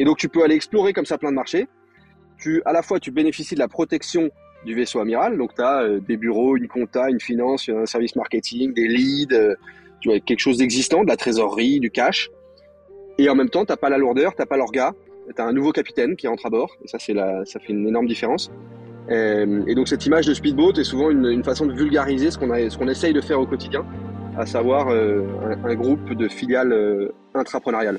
Et donc tu peux aller explorer comme ça plein de marchés. Tu, à la fois, tu bénéficies de la protection du vaisseau amiral. Donc tu as des bureaux, une compta, une finance, un service marketing, des leads, tu vois, quelque chose d'existant, de la trésorerie, du cash. Et en même temps, t'as pas la lourdeur, t'as pas l'orga, tu as un nouveau capitaine qui entre à bord. Et ça, c'est la, ça fait une énorme différence. Euh, et donc cette image de speedboat est souvent une, façon de vulgariser ce qu'on ce qu'on essaye de faire au quotidien, à savoir euh, un, groupe de filiales euh, intrapreneuriales.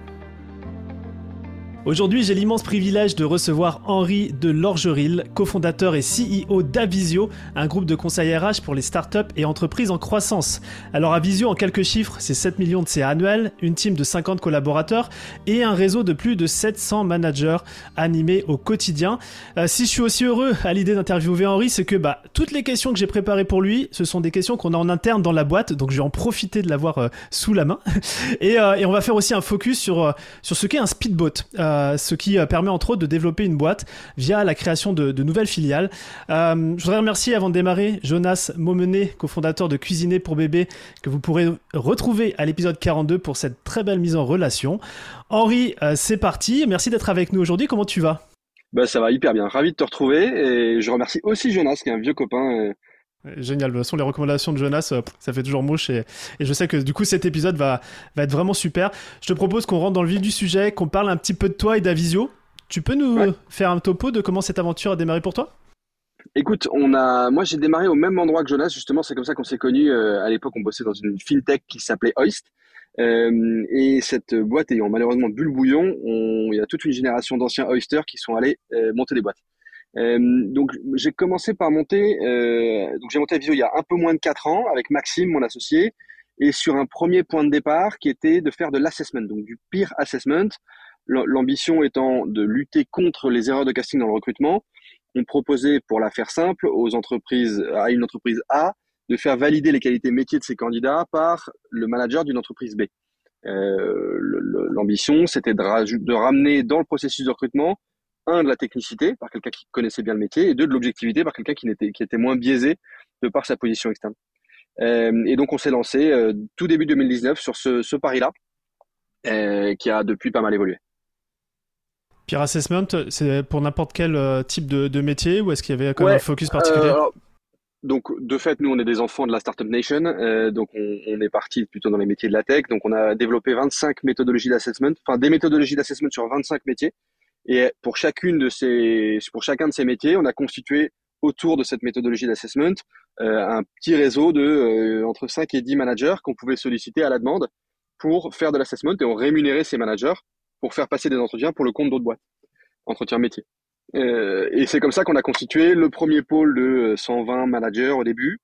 Aujourd'hui, j'ai l'immense privilège de recevoir Henri de Lorgeril, cofondateur et CEO d'Avisio, un groupe de conseils RH pour les startups et entreprises en croissance. Alors Avisio, en quelques chiffres, c'est 7 millions de CA annuels, une team de 50 collaborateurs et un réseau de plus de 700 managers animés au quotidien. Euh, si je suis aussi heureux à l'idée d'interviewer Henri, c'est que bah, toutes les questions que j'ai préparées pour lui, ce sont des questions qu'on a en interne dans la boîte, donc je vais en profiter de l'avoir euh, sous la main. et, euh, et, on va faire aussi un focus sur, sur ce qu'est un speedboat. Euh, ce qui euh, permet entre autres de développer une boîte via la création de, nouvelles filiales. Euh, je voudrais remercier avant de démarrer Jonas Momenet, cofondateur de Cuisiner pour bébé, que vous pourrez retrouver à l'épisode 42 pour cette très belle mise en relation. Henri, c'est parti. Merci d'être avec nous aujourd'hui. Comment tu vas? Bah, ça va hyper bien. Ravi de te retrouver et je remercie aussi Jonas, qui est un vieux copain. Génial. De toute façon, les recommandations de Jonas, euh, ça fait toujours mouche. Et, je sais que du coup, cet épisode va, va être vraiment super. Je te propose qu'on rentre dans le vif du sujet, qu'on parle un petit peu de toi et d'Avisio. Tu peux nous faire un topo de comment cette aventure a démarré pour toi? Écoute, on a, moi j'ai démarré au même endroit que Jonas, justement, c'est comme ça qu'on s'est connus. Euh, à l'époque, on bossait dans une fintech qui s'appelait Hoist. Euh, et cette boîte ayant malheureusement bu le bouillon, il y a toute une génération d'anciens Oyster qui sont allés monter des boîtes. Euh, donc j'ai commencé par monter, euh, donc j'ai monté Visio il y a un peu moins de 4 ans avec Maxime, mon associé, et sur un premier point de départ qui était de faire de l'assessment, donc du peer assessment. L'ambition étant de lutter contre les erreurs de casting dans le recrutement. On proposait, pour la faire simple, aux entreprises, à une entreprise A, de faire valider les qualités métiers de ses candidats par le manager d'une entreprise B. Euh, L'ambition, c'était de, ramener dans le processus de recrutement un, de la technicité par quelqu'un qui connaissait bien le métier, et deux, de l'objectivité par quelqu'un qui, était, qui était moins biaisé de par sa position externe. Euh, et donc, on s'est lancé euh, tout début 2019 sur ce, ce pari-là, euh, qui a depuis pas mal évolué. Peer Assessment, c'est pour n'importe quel type de, de, métier ou est-ce qu'il y avait quand même un focus particulier donc, de fait, nous, on est des enfants de la Startup Nation. Donc, on, on, est parti plutôt dans les métiers de la tech. Donc, on a développé 25 méthodologies d'assessment, enfin des méthodologies d'assessment sur 25 métiers. Et pour chacune de ces, pour chacun de ces métiers, on a constitué autour de cette méthodologie d'assessment euh, un petit réseau de euh, entre 5 et 10 managers qu'on pouvait solliciter à la demande pour faire de l'assessment et on rémunérait ces managers pour faire passer des entretiens pour le compte d'autres boîtes, entretiens métiers. Euh, et c'est comme ça qu'on a constitué le premier pôle de 120 managers au début.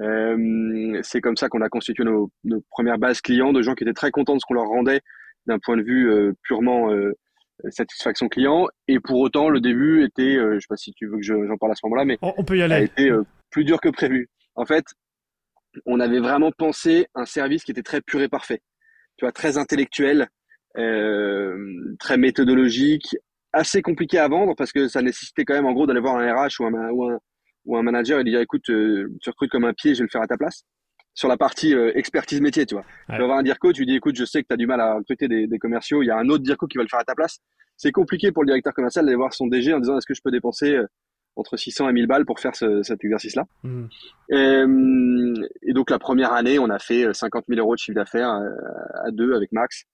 Euh, c'est comme ça qu'on a constitué nos, nos, premières bases clients de gens qui étaient très contents de ce qu'on leur rendait d'un point de vue euh, purement euh, satisfaction client. Et pour autant, le début était, euh, je sais pas si tu veux que j'en parle à ce moment-là, mais on peut y aller. A été euh, plus dur que prévu. En fait, on avait vraiment pensé un service qui était très pur et parfait. Tu vois, très intellectuel, euh, très méthodologique, assez compliqué à vendre parce que ça nécessitait quand même en gros d'aller voir un RH ou un, ou un, ou un manager et lui dire écoute, tu recrutes comme un pied, je vais le faire à ta place sur la partie euh, expertise métier, tu vois. Tu vas avoir un DIRCO, tu dis écoute, je sais que tu as du mal à recruter des, des, commerciaux, il y a un autre DIRCO qui va le faire à ta place. C'est compliqué pour le directeur commercial d'aller voir son DG en disant est-ce que je peux dépenser euh, entre 600 et 1000 balles pour faire ce, cet exercice-là? Mmh. Et, euh, et, donc la première année, on a fait 50 000 euros de chiffre d'affaires à deux avec Max.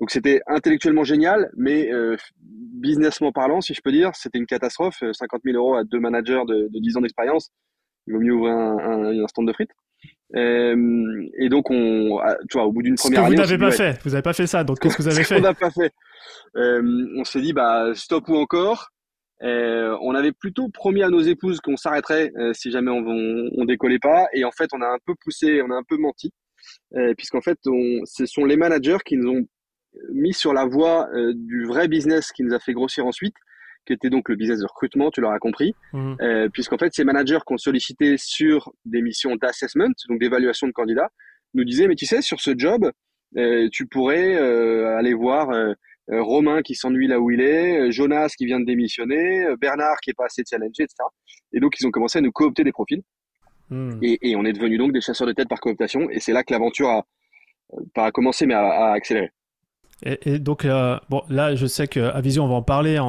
Donc c'était intellectuellement génial, mais euh, businessment parlant, si je peux dire, c'était une catastrophe. 50 000 euros à deux managers de, de 10 ans d'expérience, il vaut mieux ouvrir un, un, un stand de frites. Euh, et donc, on, tu vois, au bout d'une première année. Que vous n'avez pas fait. Vous n'avez pas fait ça. Donc, qu'est-ce que vous avez fait On n'a pas fait. Euh, on s'est dit, bah, stop ou encore. Euh, on avait plutôt promis à nos épouses qu'on s'arrêterait si jamais on, on, on, décollait pas. Et en fait, on a un peu poussé, on a un peu menti, puisqu'en fait, on, ce sont les managers qui nous ont mis sur la voie du vrai business qui nous a fait grossir ensuite qui était donc le business de recrutement, tu l'auras compris, mmh. euh, puisqu'en fait, ces managers qu'on sollicitait sur des missions d'assessment, donc d'évaluation de candidats, nous disait, mais tu sais, sur ce job, tu pourrais aller voir Romain qui s'ennuie là où il est, Jonas qui vient de démissionner, Bernard qui est pas assez challengé, etc. Et donc, ils ont commencé à nous coopter des profils. Hmm. Et, on est devenu donc des chasseurs de tête par cooptation. Et c'est là que l'aventure a, pas commencé, mais à, accélérer. Et, donc, euh, bon, là, je sais qu'à Vision, on va en parler.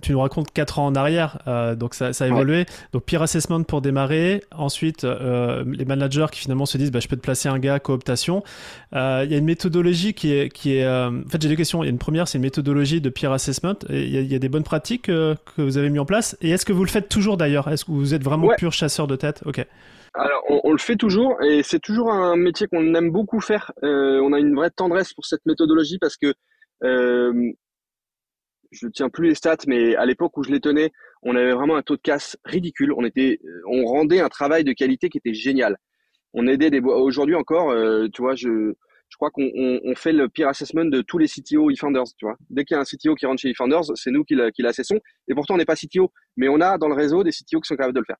tu nous racontes 4 ans en arrière, euh, donc ça, a évolué. Donc, peer assessment pour démarrer. Ensuite, euh, les managers qui finalement se disent bah, je peux te placer un gars, cooptation. Il y a une méthodologie qui est. Qui est en fait, j'ai deux questions. Il y a une première, c'est une méthodologie de peer assessment. Il y, a des bonnes pratiques que vous avez mis en place. Et est-ce que vous le faites toujours d'ailleurs? Est-ce que vous êtes vraiment pur chasseur de tête? Ok. Alors, on, le fait toujours et c'est toujours un métier qu'on aime beaucoup faire. Euh, on a une vraie tendresse pour cette méthodologie parce que euh, je ne tiens plus les stats, mais à l'époque où je les tenais, on avait vraiment un taux de casse ridicule. On était, on rendait un travail de qualité qui était génial. On aidait des aujourd'hui encore, euh, tu vois, je je crois qu'on on, fait le peer assessment de tous les CTO eFounders, tu vois. Dès qu'il y a un CTO qui rentre chez eFounders, c'est nous qui l'assessons. Et pourtant, on n'est pas CTO, mais on a dans le réseau des CTO qui sont capables de le faire.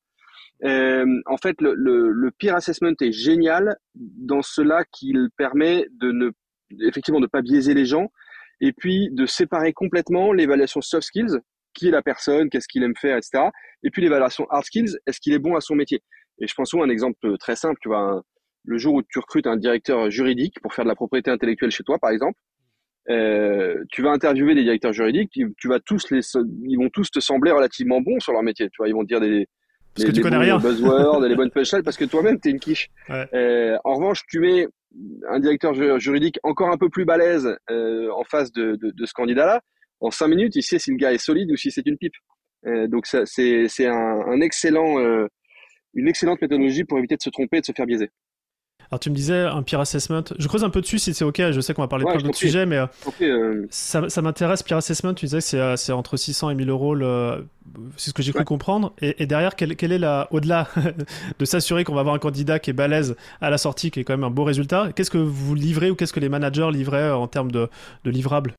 Euh, en fait, le, le, le, peer assessment est génial dans cela qu'il permet de ne, effectivement, de pas biaiser les gens et puis de séparer complètement l'évaluation soft skills, qui est la personne, qu'est-ce qu'il aime faire, etc. Et puis l'évaluation hard skills, est-ce qu'il est bon à son métier Et je pense à un exemple très simple, tu vois, le jour où tu recrutes un directeur juridique pour faire de la propriété intellectuelle chez toi, par exemple, euh, tu vas interviewer des directeurs juridiques, tu, vas tous les, ils vont tous te sembler relativement bons sur leur métier, tu vois, ils vont dire des, parce que tu connais rien. buzzwords, les bonnes punchlines, parce que toi-même, tu es une quiche. Euh, en revanche, tu mets un directeur juridique encore un peu plus balèze euh, en face de, de, de ce candidat-là. En cinq minutes, il sait si le gars est solide ou si c'est une pipe. Euh, donc, c'est un, un excellent, une excellente méthodologie pour éviter de se tromper et de se faire biaiser. Alors tu me disais un peer assessment. Je creuse un peu dessus si c'est ok. Je sais qu'on va parler de plein d'autres sujets, mais euh, ça, ça m'intéresse. Peer assessment, tu disais que c'est entre 600 et 1000 euros. C'est ce que j'ai cru comprendre. Et, derrière, quelle, est la au-delà de s'assurer qu'on va avoir un candidat qui est balèze à la sortie, qui est quand même un beau résultat. Qu'est-ce que vous livrez ou qu'est-ce que les managers livraient en termes de, de livrables?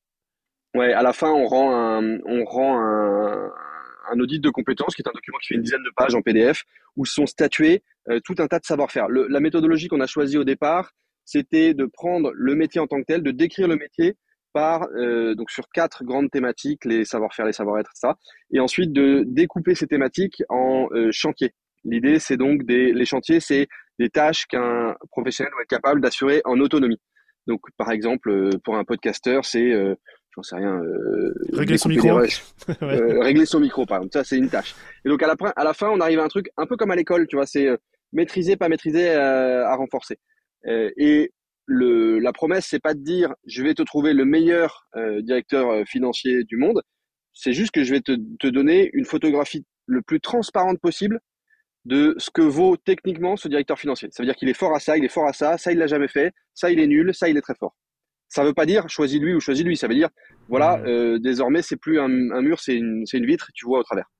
Ouais, à la fin, on rend un, on rend un un audit de compétences, qui est un document qui fait une dizaine de pages en PDF, où sont statués euh, tout un tas de savoir-faire. La méthodologie qu'on a choisie au départ, c'était de prendre le métier en tant que tel, de décrire le métier par euh, donc sur quatre grandes thématiques, les savoir-faire, les savoir-être, ça, et ensuite de découper ces thématiques en euh, chantiers. L'idée, c'est donc des les chantiers, c'est des tâches qu'un professionnel doit être capable d'assurer en autonomie. Donc, par exemple, pour un podcasteur, c'est j'en sais rien. Euh, régler son micro. Euh, régler son micro, par exemple. Ça, c'est une tâche. Et donc, à la, à la fin, on arrive à un truc un peu comme à l'école, tu vois, c'est euh, maîtriser, pas maîtriser, à renforcer. et le, la promesse, c'est pas de dire, je vais te trouver le meilleur directeur financier du monde. C'est juste que je vais te, te donner une photographie le plus transparente possible de ce que vaut techniquement ce directeur financier. Ça veut dire qu'il est fort à ça, il est fort à ça, ça il l'a jamais fait, ça il est nul, ça il est très fort. Ça veut pas dire choisis lui ou choisis lui. Ça veut dire voilà, mmh. euh, désormais c'est plus un, mur, c'est une, une, vitre tu vois au travers.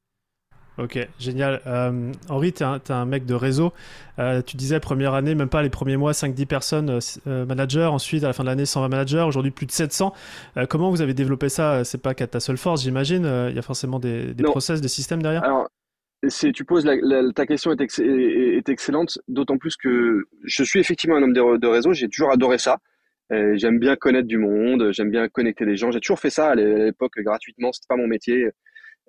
Ok, génial. Euh, Henri, tu es, un mec de réseau. Euh, tu disais première année, même pas les premiers mois, 5-10 personnes euh, managers. Ensuite, à la fin de l'année, 120 managers. Aujourd'hui, plus de 700. comment vous avez développé ça? C'est pas qu'à ta seule force, j'imagine. Il y a forcément des, des process, des systèmes derrière Alors, tu poses ta question est, est excellente, d'autant plus que je suis effectivement un homme de, de réseau. J'ai toujours adoré ça. Euh, j'aime bien connaître du monde, j'aime bien connecter des gens. J'ai toujours fait ça à l'époque gratuitement, c'était pas mon métier.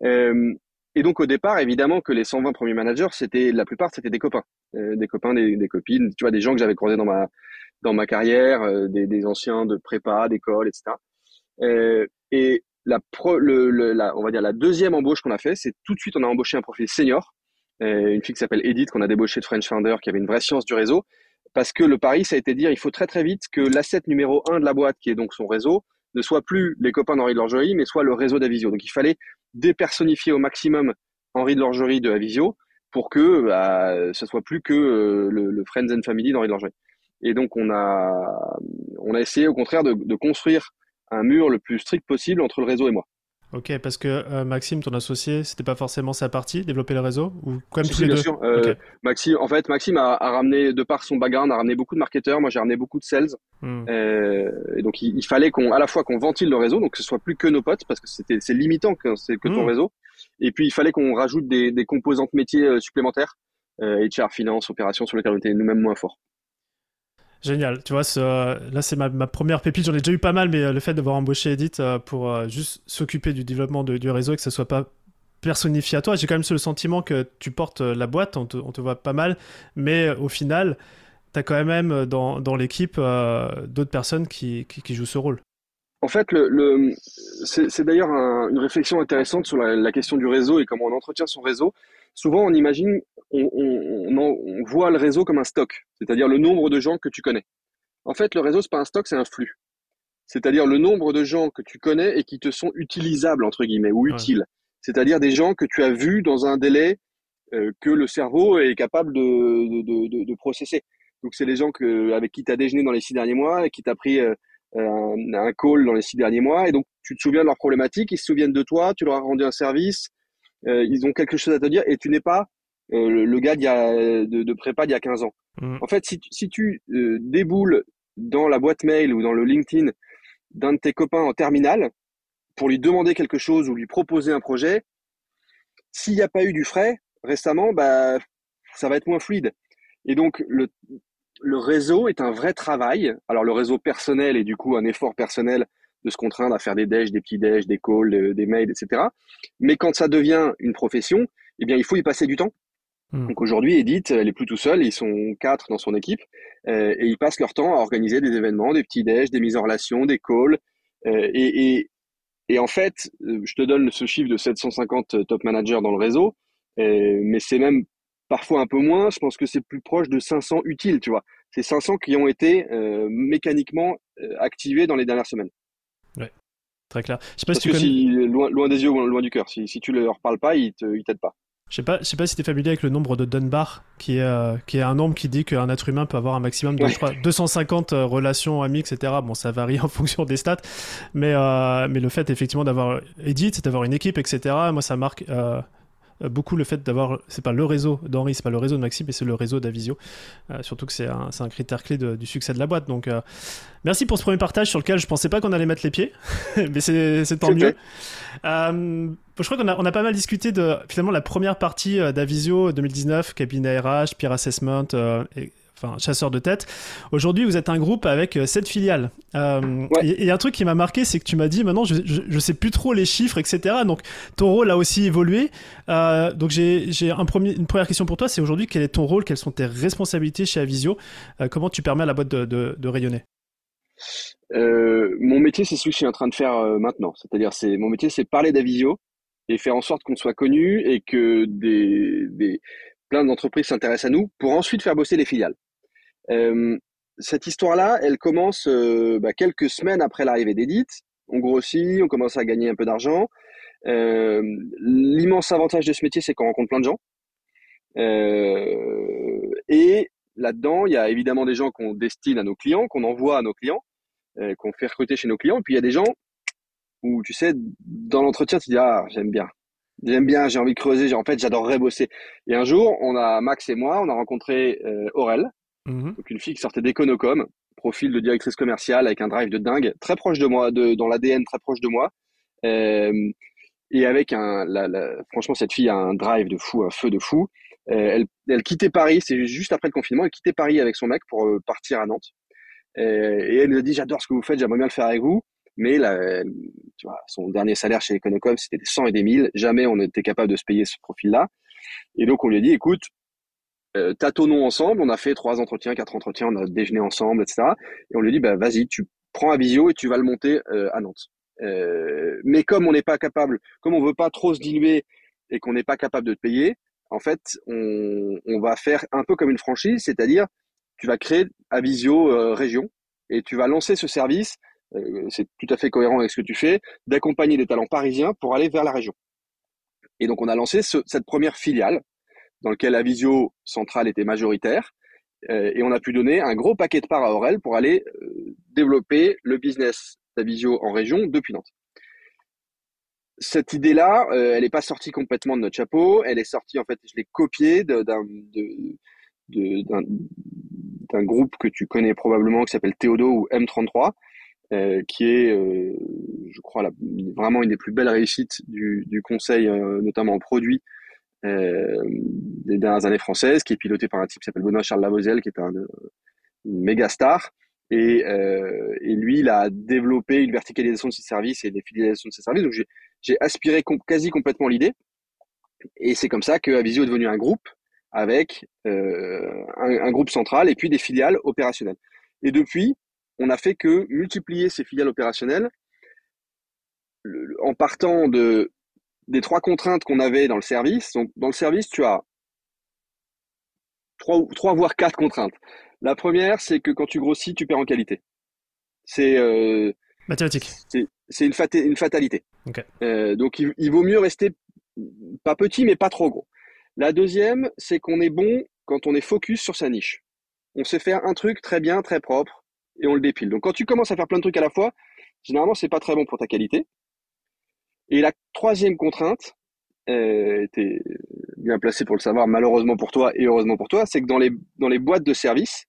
Euh, et donc au départ, évidemment que les 120 premiers managers, c'était la plupart c'était des copains, euh, des copains, des, des, copines, tu vois, des gens que j'avais croisés dans ma dans ma carrière, euh, des, des, anciens de prépa, d'école, etc. Euh, et la, pro, le, la, on va dire la deuxième embauche qu'on a fait, c'est tout de suite on a embauché un profil senior, une fille qui s'appelle Edith qu'on a débauché de French Founder, qui avait une vraie science du réseau parce que le pari, ça a été de dire, il faut très très vite que l'asset numéro un de la boîte, qui est donc son réseau, ne soit plus les copains d'Henri de Lorgerie, mais soit le réseau d'Avisio. Donc il fallait dépersonnifier au maximum Henri de Lorgerie de Avisio pour que bah, ce soit plus que euh, le, Friends and Family d'Henri de Lorgerie. Et donc on a, on a essayé au contraire de, de construire un mur le plus strict possible entre le réseau et moi. Ok, parce que euh, Maxime, ton associé, c'était pas forcément sa partie, développer le réseau ou quand même tous les bien Sûr. Euh, Maxime, en fait, Maxime a, ramené, de par son background, a ramené beaucoup de marketeurs. Moi, j'ai ramené beaucoup de sales. Hmm. Euh, et donc, il, fallait qu'on, à la fois qu'on ventile le réseau, donc que ce soit plus que nos potes, parce que c'était, c'est limitant que c'est que ton hmm. réseau. Et puis, il fallait qu'on rajoute des, des composantes métiers supplémentaires, HR, finance, opérations, sur lesquelles on était nous-mêmes moins forts. Génial. Tu vois, là, c'est ma, première pépite. J'en ai déjà eu pas mal, mais le fait d'avoir embauché Edith pour juste s'occuper du développement du réseau et que ce soit pas personnifié à toi. J'ai quand même le sentiment que tu portes la boîte, on te, voit pas mal, mais au final, tu as quand même euh, dans, dans l'équipe euh, d'autres personnes qui, jouent ce rôle. En fait, le, le c'est d'ailleurs une réflexion intéressante sur la, question du réseau et comment on entretient son réseau. Souvent, on imagine, on, on, on voit le réseau comme un stock, c'est-à-dire le nombre de gens que tu connais. En fait, le réseau, c'est pas un stock, c'est un flux. C'est-à-dire le nombre de gens que tu connais et qui te sont utilisables, entre guillemets, ou utiles. C'est-à-dire des gens que tu as vus dans un délai euh, que le cerveau est capable de, de, de, de processer. Donc, c'est les gens que, avec qui tu as déjeuné dans les six derniers mois, et qui t'as pris euh, un, un, call dans les six derniers mois. Et donc, tu te souviens de leurs problématiques, ils se souviennent de toi, tu leur as rendu un service, euh, ils ont quelque chose à te dire et tu n'es pas euh, le, gars de, de, prépa d'il y a 15 ans. Mmh. En fait, si, si tu déboules dans la boîte mail ou dans le LinkedIn d'un de tes copains en terminale pour lui demander quelque chose ou lui proposer un projet, s'il n'y a pas eu du frais récemment, bah, ça va être moins fluide. Et donc, le, le réseau est un vrai travail. Alors le réseau personnel est du coup un effort personnel de se contraindre à faire des déj, des petits déj, des calls, des mails, etc. Mais quand ça devient une profession, eh bien il faut y passer du temps. Hmm. Donc aujourd'hui, Edith, elle est plus tout seule, ils sont quatre dans son équipe, euh, et ils passent leur temps à organiser des événements, des petits déj, des mises en relation, des calls. Euh, et, et, et, en fait, euh, je te donne ce chiffre de 750 top managers dans le réseau, mais c'est même parfois un peu moins. Je pense que c'est plus proche de 500 utiles, tu vois. C'est 500 qui ont été euh, mécaniquement euh, activés dans les dernières semaines. Ouais, très clair. Je sais pas si, tu connais... loin, loin, des yeux ou loin du cœur, si, si tu leur parles pas, ils t'aident pas. Je sais pas, je sais pas si tu es familier avec le nombre de Dunbar, qui est, euh, qui est un nombre qui dit qu'un être humain peut avoir un maximum de 250 relations amies, etc. Bon, ça varie en fonction des stats, mais, mais le fait effectivement d'avoir Edit, d'avoir une équipe, etc. Moi, ça marque euh, beaucoup le fait d'avoir, c'est pas le réseau d'Henri, c'est pas le réseau de Maxime, mais c'est le réseau d'Avisio. Euh, surtout que c'est un, un, critère clé du succès de la boîte. Donc, euh, merci pour ce premier partage sur lequel je pensais pas qu'on allait mettre les pieds, mais c'est tant mieux. je crois qu'on a, on a pas mal discuté de finalement la première partie d'Avisio 2019, cabinet RH, peer assessment, et, enfin chasseur de tête. Aujourd'hui, vous êtes un groupe avec euh, sept filiales. Euh, et, un truc qui m'a marqué, c'est que tu m'as dit maintenant, je, je, sais plus trop les chiffres, etc. Donc ton rôle a aussi évolué. Euh, donc j'ai un premier, une première question pour toi, c'est aujourd'hui quel est ton rôle, quelles sont tes responsabilités chez Avisio, comment tu permets à la boîte de, de, rayonner? mon métier, c'est ce que je suis en train de faire maintenant. C'est-à-dire, c'est mon métier, c'est parler d'Avisio et faire en sorte qu'on soit connu et que des, des plein d'entreprises s'intéressent à nous pour ensuite faire bosser les filiales. Euh, cette histoire-là, elle commence euh, bah, quelques semaines après l'arrivée d'Edith. On grossit, on commence à gagner un peu d'argent. Euh, l'immense avantage de ce métier, c'est qu'on rencontre plein de gens. et là-dedans, il y a évidemment des gens qu'on destine à nos clients, qu'on envoie à nos clients, qu'on fait recruter chez nos clients. Et puis il y a des gens où, tu sais, dans l'entretien, tu dis ah j'aime bien, j'aime bien, j'ai envie de creuser. En fait, j'adorerais bosser. Et un jour, on a Max et moi, on a rencontré Aurel, Mhm. Donc une fille qui sortait d'Econocom, profil de directrice commerciale avec un drive de dingue, très proche de moi, dans l'ADN très proche de moi. Euh, et avec un, franchement, cette fille a un drive de fou, un feu de fou. Euh, elle, quittait Paris, c'est juste après le confinement, elle quittait Paris avec son mec pour euh, partir à Nantes. Et elle nous a dit, j'adore ce que vous faites, j'aimerais bien le faire avec vous. Mais son dernier salaire chez Econocom, c'était des 100 et des 1000. Jamais on n'était capable de se payer ce profil-là. Et donc on lui a dit, écoute, euh, tâtonnons ensemble. On a fait trois entretiens, quatre entretiens, on a déjeuné ensemble, etc. Et on lui dit, bah, vas-y, tu prends un visio et tu vas le monter euh, à Nantes. Euh, mais comme on n'est pas capable, comme on veut pas trop se diluer et qu'on n'est pas capable de te payer, en fait, on, on, va faire un peu comme une franchise, c'est-à-dire tu vas créer Avisio euh, région et tu vas lancer ce service. Euh, c'est tout à fait cohérent avec ce que tu fais, d'accompagner des talents parisiens pour aller vers la région. Et donc on a lancé ce, cette première filiale dans lequel la visio centrale était majoritaire. Euh, et on a pu donner un gros paquet de parts à Aurel pour aller euh, développer le business d'Avisio en région depuis Nantes. Cette idée-là, euh, elle n'est pas sortie complètement de notre chapeau. Elle est sortie, en fait, je l'ai copiée d'un groupe que tu connais probablement qui s'appelle Théodo ou M33, euh, qui est, je crois, vraiment une des plus belles réussites du, conseil, notamment en produits, euh, des dernières années françaises, qui est piloté par un type qui s'appelle Benoît Charles Lavoisiel, qui est un, méga star. Et, euh, et, lui, il a développé une verticalisation de ses services et des fidélisations de ses services. Donc, j'ai aspiré quasi complètement l'idée. Et c'est comme ça que Avisio est devenu un groupe avec euh, un, un, groupe central et puis des filiales opérationnelles. Et depuis, on n'a fait que multiplier ces filiales opérationnelles en partant de, des trois contraintes qu'on avait dans le service. Donc, dans le service, tu as trois, trois voire quatre contraintes. La première, c'est que quand tu grossis, tu perds en qualité. C'est euh, mathématique. C'est une, une, fatalité. Euh, donc, il, il, vaut mieux rester pas petit, mais pas trop gros. La deuxième, c'est qu'on est bon quand on est focus sur sa niche. On sait faire un truc très bien, très propre, et on le dépile. Donc, quand tu commences à faire plein de trucs à la fois, généralement, c'est pas très bon pour ta qualité. Et la troisième contrainte, euh, était bien placé pour le savoir, malheureusement pour toi et heureusement pour toi, c'est que dans les, dans les boîtes de service,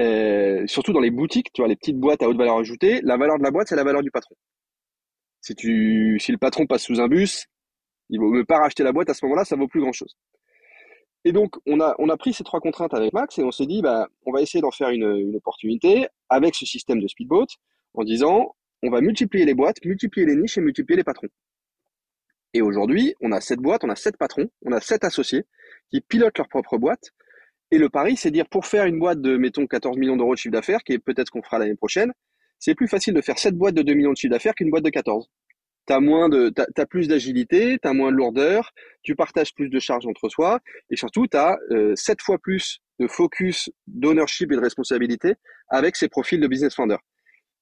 euh, surtout dans les boutiques, tu vois, les petites boîtes à haute valeur ajoutée, la valeur de la boîte, c'est la valeur du patron. Si, tu, si le patron passe sous un bus, il vaut mieux pas racheter la boîte à ce moment-là, ça vaut plus grand-chose. Et donc, on a, on a pris ces trois contraintes avec Max et on s'est dit, bah, on va essayer d'en faire une, une opportunité avec ce système de speedboat en disant, on va multiplier les boîtes, multiplier les niches et multiplier les patrons. Et aujourd'hui, on a sept boîtes, on a sept patrons, on a sept associés qui pilotent leur propre boîte. Et le pari, c'est dire pour faire une boîte de, mettons, 14 millions d'euros de chiffre d'affaires, qui est peut-être qu'on fera l'année prochaine, c'est plus facile de faire sept boîtes de 2 millions de chiffre d'affaires qu'une boîte de 14. T'as moins de, t'as, plus d'agilité, t'as moins de lourdeur, tu partages plus de charges entre soi, et surtout t'as euh, sept fois plus de focus, d'ownership et de responsabilité avec ces profils de business founder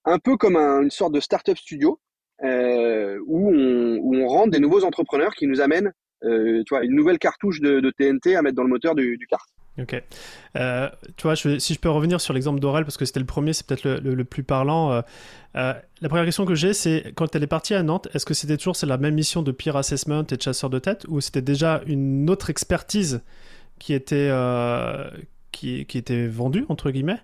un peu comme une sorte de startup studio euh, où, on, où rentre des nouveaux entrepreneurs qui nous amènent euh, une nouvelle cartouche de, TNT à mettre dans le moteur du, du kart. Ok. Euh, tu vois, si je peux revenir sur l'exemple d'Aurel, parce que c'était le premier, c'est peut-être le, plus parlant. la première question que j'ai, c'est quand elle est partie à Nantes, est-ce que c'était toujours la même mission de peer assessment et de chasseur de tête, ou c'était déjà une autre expertise qui était, qui, était vendue, entre guillemets?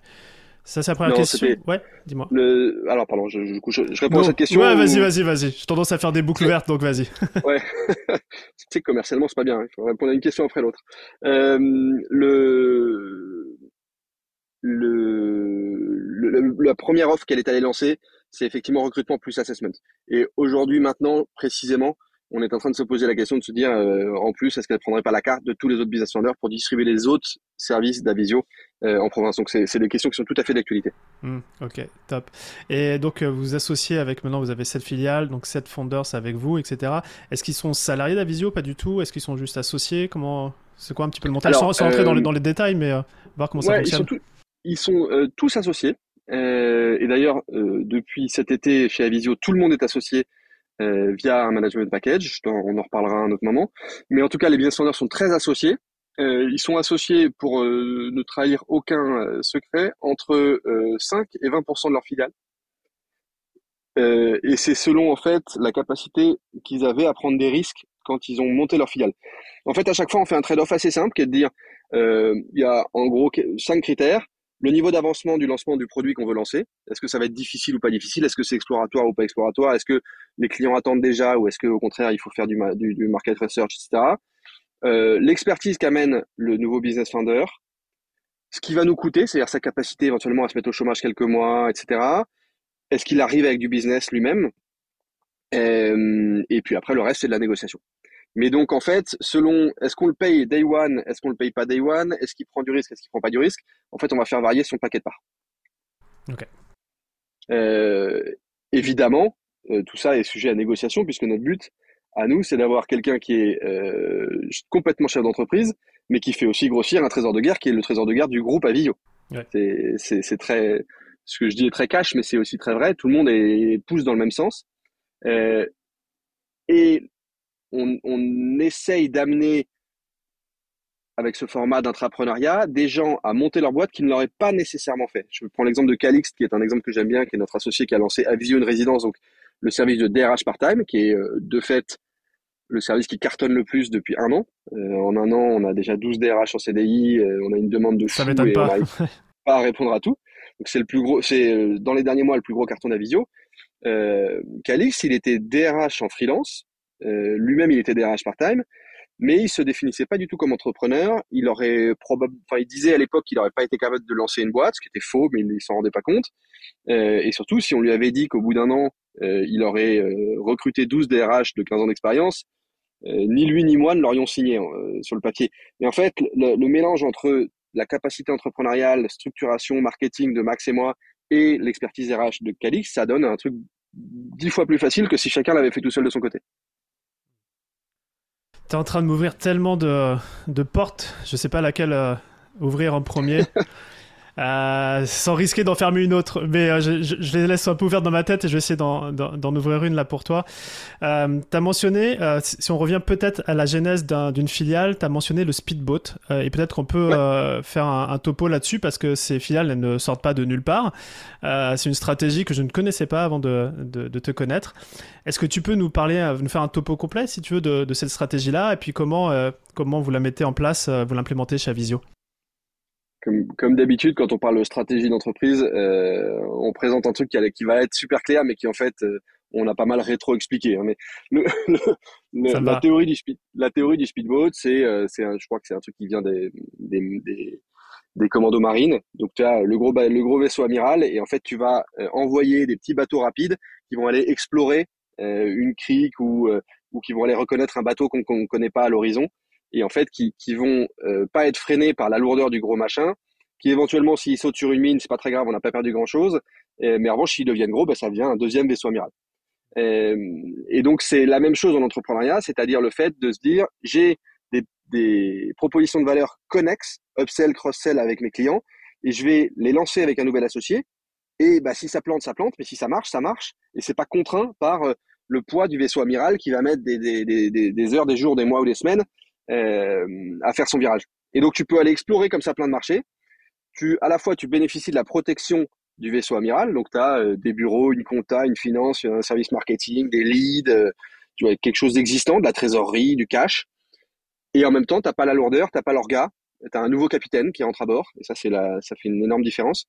Ça, c'est la première question. Ouais, dis-moi. Le... Alors, pardon, je, je, réponds à cette question. Ouais, vas-y, vas-y, vas-y. J'ai tendance à faire des boucles ouvertes, donc vas-y. ouais. tu sais, commercialement, c'est pas bien. Hein. Il faut répondre à une question après l'autre. Euh, le... Le... La première offre qu'elle est allée lancer, c'est effectivement recrutement plus assessment. Et aujourd'hui, maintenant, précisément, on est en train de se poser la question de se dire, euh, en plus, est-ce qu'elle prendrait pas la carte de tous les autres business vendors pour distribuer les autres services d'Avisio euh, en province? Donc, c'est des questions qui sont tout à fait d'actualité. Hmm, ok, top. Et donc, euh, vous associez avec, maintenant, vous avez sept filiales, donc sept founders avec vous, etc. Est-ce qu'ils sont salariés d'Avisio Pas du tout? Est-ce qu'ils sont juste associés? Comment C'est quoi un petit peu le montage Sans, rentrer dans, dans, les détails, mais voir comment ça fonctionne. Ils sont, ils sont tous associés. et d'ailleurs, depuis cet été, chez Avisio, tout le monde est associé via un management package. On en reparlera à un autre moment. Mais en tout cas, les business owners sont très associés. Euh, ils sont associés pour euh, ne trahir aucun secret entre 5 et 20% de leurs filiales. et c'est selon en fait la capacité qu'ils avaient à prendre des risques quand ils ont monté leur filiale. En fait, à chaque fois, on fait un trade-off assez simple qui est de dire il y a en gros cinq critères le niveau d'avancement du lancement du produit qu'on veut lancer. Est-ce que ça va être difficile ou pas difficile? Est-ce que c'est exploratoire ou pas exploratoire? Est-ce que les clients attendent déjà ou est-ce qu'au contraire il faut faire du, market research, etc. Euh, L'expertise qu'amène le nouveau business founder, ce qui va nous coûter, c'est-à-dire sa capacité éventuellement à se mettre au chômage quelques mois, etc. Est-ce qu'il arrive avec du business lui-même? Euh, Et puis après, le reste, c'est de la négociation. Mais donc, en fait, selon, est-ce qu'on le paye day one, est-ce qu'on le paye pas day one, est-ce qu'il prend du risque, est-ce qu'il prend pas du risque, en fait, on va faire varier son paquet de parts. Ok. Euh, évidemment, euh, tout ça est sujet à négociation puisque notre but, à nous, c'est d'avoir quelqu'un qui est euh, complètement chef d'entreprise, mais qui fait aussi grossir un trésor de guerre qui est le trésor de guerre du groupe Avio. Ouais. C'est très, ce que je dis est très cash, mais c'est aussi très vrai. Tout le monde est, pousse dans le même sens. Euh, et on, essaye d'amener avec ce format d'entrepreneuriat des gens à monter leur boîte qui ne l'auraient pas nécessairement fait. Je prends l'exemple de Calixte, qui est un exemple que j'aime bien, qui est notre associé qui a lancé Avisio une résidence, donc le service de DRH part-time, qui est euh, de fait le service qui cartonne le plus depuis un an. Euh, en un an, on a déjà 12 DRH en CDI, euh, on a une demande de Ça m'étonne pas. pas à répondre à tout. Donc c'est le plus gros, c'est dans les derniers mois le plus gros carton d'Avisio. Euh, Calix, il était DRH en freelance, euh, lui-même, il était DRH part-time. mais il se définissait pas du tout comme entrepreneur. Il aurait probablement, il disait à l'époque qu'il n'aurait pas été capable de lancer une boîte, ce qui était faux, mais il s'en rendait pas compte. Euh, et surtout, si on lui avait dit qu'au bout d'un an, euh, il aurait recruté 12 DRH de 15 ans d'expérience, ni lui ni moi ne l'aurions signé sur le papier. Mais en fait, le, le, mélange entre la capacité entrepreneuriale, structuration, marketing de Max et moi, et l'expertise RH de Calix, ça donne un truc dix fois plus facile que si chacun l'avait fait tout seul de son côté. En train de m'ouvrir tellement de, de, portes, je sais pas laquelle euh, ouvrir en premier. Euh, sans risquer d'en fermer une autre. Mais euh, je, je, les laisse un peu ouvertes dans ma tête et je vais essayer d'en ouvrir une là pour toi. Euh, tu as mentionné, euh, si on revient peut-être à la genèse d'une filiale, tu as mentionné le speedboat. Et peut-être qu'on peut, ouais. faire un, un topo là-dessus parce que ces filiales, elles ne sortent pas de nulle part. C'est une stratégie que je ne connaissais pas avant de, de, de te connaître. Est-ce que tu peux nous parler, nous faire un topo complet, si tu veux, de, de cette stratégie-là? Et puis comment, comment vous la mettez en place, vous l'implémentez chez Avisio? Comme, comme d'habitude, quand on parle de stratégie d'entreprise, euh, on présente un truc qui, qui, va être super clair, mais qui en fait, euh, on a pas mal rétro-expliqué. Hein. Mais le, le, la, théorie du speed, la théorie du speedboat, c'est, euh, c'est, je crois que c'est un truc qui vient des, des, des, des commandos marines. Donc tu as le gros, le gros vaisseau amiral, et en fait, tu vas euh, envoyer des petits bateaux rapides qui vont aller explorer euh, une crique ou, ou qui vont aller reconnaître un bateau qu'on ne connaît pas à l'horizon et en fait qui, qui vont euh, pas être freinés par la lourdeur du gros machin, qui éventuellement s'ils sautent sur une mine, c'est pas très grave, on n'a pas perdu grand chose, mais en revanche s'ils deviennent gros, ben, ça devient un deuxième vaisseau amiral. Et, et donc c'est la même chose en entrepreneuriat, c'est-à-dire le fait de se dire j'ai des, des propositions de valeur connexes, upsell, cross-sell avec mes clients, et je vais les lancer avec un nouvel associé. Et bah, si ça plante, ça plante, mais si ça marche, ça marche. Et c'est pas contraint par euh, le poids du vaisseau amiral qui va mettre des, des, des, des heures, des jours, des mois ou des semaines euh, à faire son virage. Et donc tu peux aller explorer comme ça plein de marchés. Tu, à la fois, tu bénéficies de la protection du vaisseau amiral. Donc tu as euh, des bureaux, une compta, une finance, un service marketing, des leads, euh, tu vois, quelque chose d'existant, de la trésorerie, du cash. Et en même temps, t'as pas la lourdeur, t'as pas l'orga, tu as un nouveau capitaine qui entre à bord. Et ça, c'est la, ça fait une énorme différence.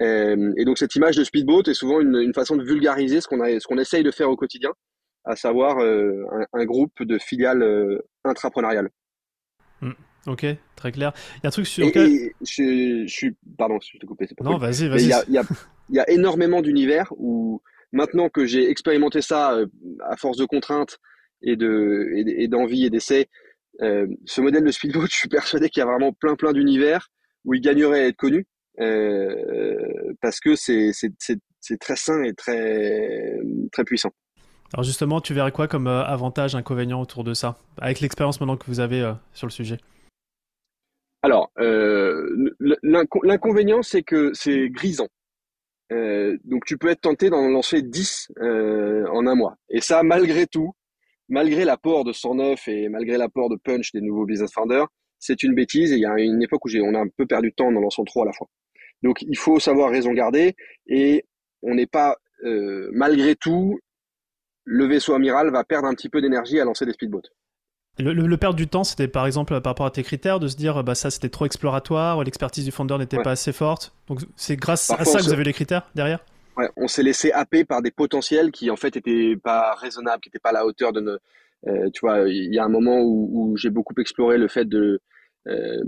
Et donc cette image de speedboat est souvent une, une façon de vulgariser ce qu'on a, ce qu'on essaye de faire au quotidien à savoir euh, un, un, groupe de filiales euh, intrapreneuriales. Mmh. Ok, très clair. Il y a un truc sur. Et, et je, je, suis. Pardon, je te coupé. Non, vas-y, vas-y. Il y a, y, a, y a, énormément d'univers où, maintenant que j'ai expérimenté ça euh, à force de contraintes et de et d'envie et d'essais, euh, ce modèle de speedboat, je suis persuadé qu'il y a vraiment plein plein d'univers où il gagnerait à être connu parce que c'est très sain et très très puissant. Alors justement, tu verrais quoi comme euh, avantage, inconvénient autour de ça, avec l'expérience maintenant que vous avez euh, sur le sujet? Alors, euh, l'inconvénient, c'est que c'est grisant. Donc tu peux être tenté d'en lancer 10 euh, en un mois. Et ça, malgré tout, malgré l'apport de 109 et malgré l'apport de punch des nouveaux business founders, c'est une bêtise et il y a une époque où on a un peu perdu de temps en lançant trop à la fois. Donc il faut savoir raison garder et on n'est pas, malgré tout, le vaisseau amiral va perdre un petit peu d'énergie à lancer des speedboats. Le, le, le, perdre du temps, c'était par exemple par rapport à tes critères, de se dire bah ça c'était trop exploratoire, l'expertise du founder n'était ouais. pas assez forte. Donc c'est grâce Parfois, à ça que vous avez les critères derrière? Ouais, on s'est laissé happer par des potentiels qui en fait étaient pas raisonnables, qui n'étaient pas à la hauteur de nos. Euh, tu vois, il y a un moment où, où j'ai beaucoup exploré le fait de euh,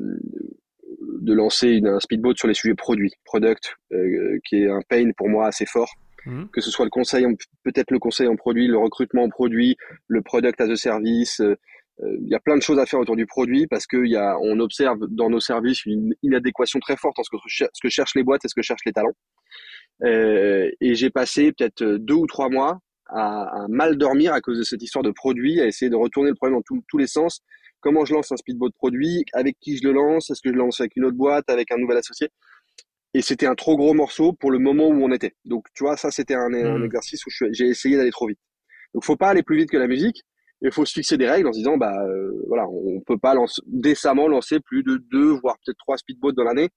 de lancer une, un speedboat sur les sujets produits, product, euh, qui est un pain pour moi assez fort. Mmh. que ce soit le conseil, peut-être le conseil en produit, le recrutement en produit, le product as a service. Euh, il y a plein de choses à faire autour du produit parce que observe dans nos services une inadéquation très forte entre ce que cherchent les boîtes et ce que cherchent les talents. Euh, et j'ai passé peut-être deux ou trois mois à, mal dormir à cause de cette histoire de produit, à essayer de retourner le problème dans tous les sens. Comment je lance un speedboat produit? Avec qui je le lance? Est-ce que je lance avec une autre boîte Avec un nouvel associé? Et c'était un trop gros morceau pour le moment où on était. Donc, tu vois, ça, c'était un, mmh. un, exercice où j'ai essayé d'aller trop vite. Donc, faut pas aller plus vite que la musique. Il faut se fixer des règles en se disant, bah, euh, voilà, on peut pas décemment lancer plus de deux, voire peut-être trois speedboats dans l'année.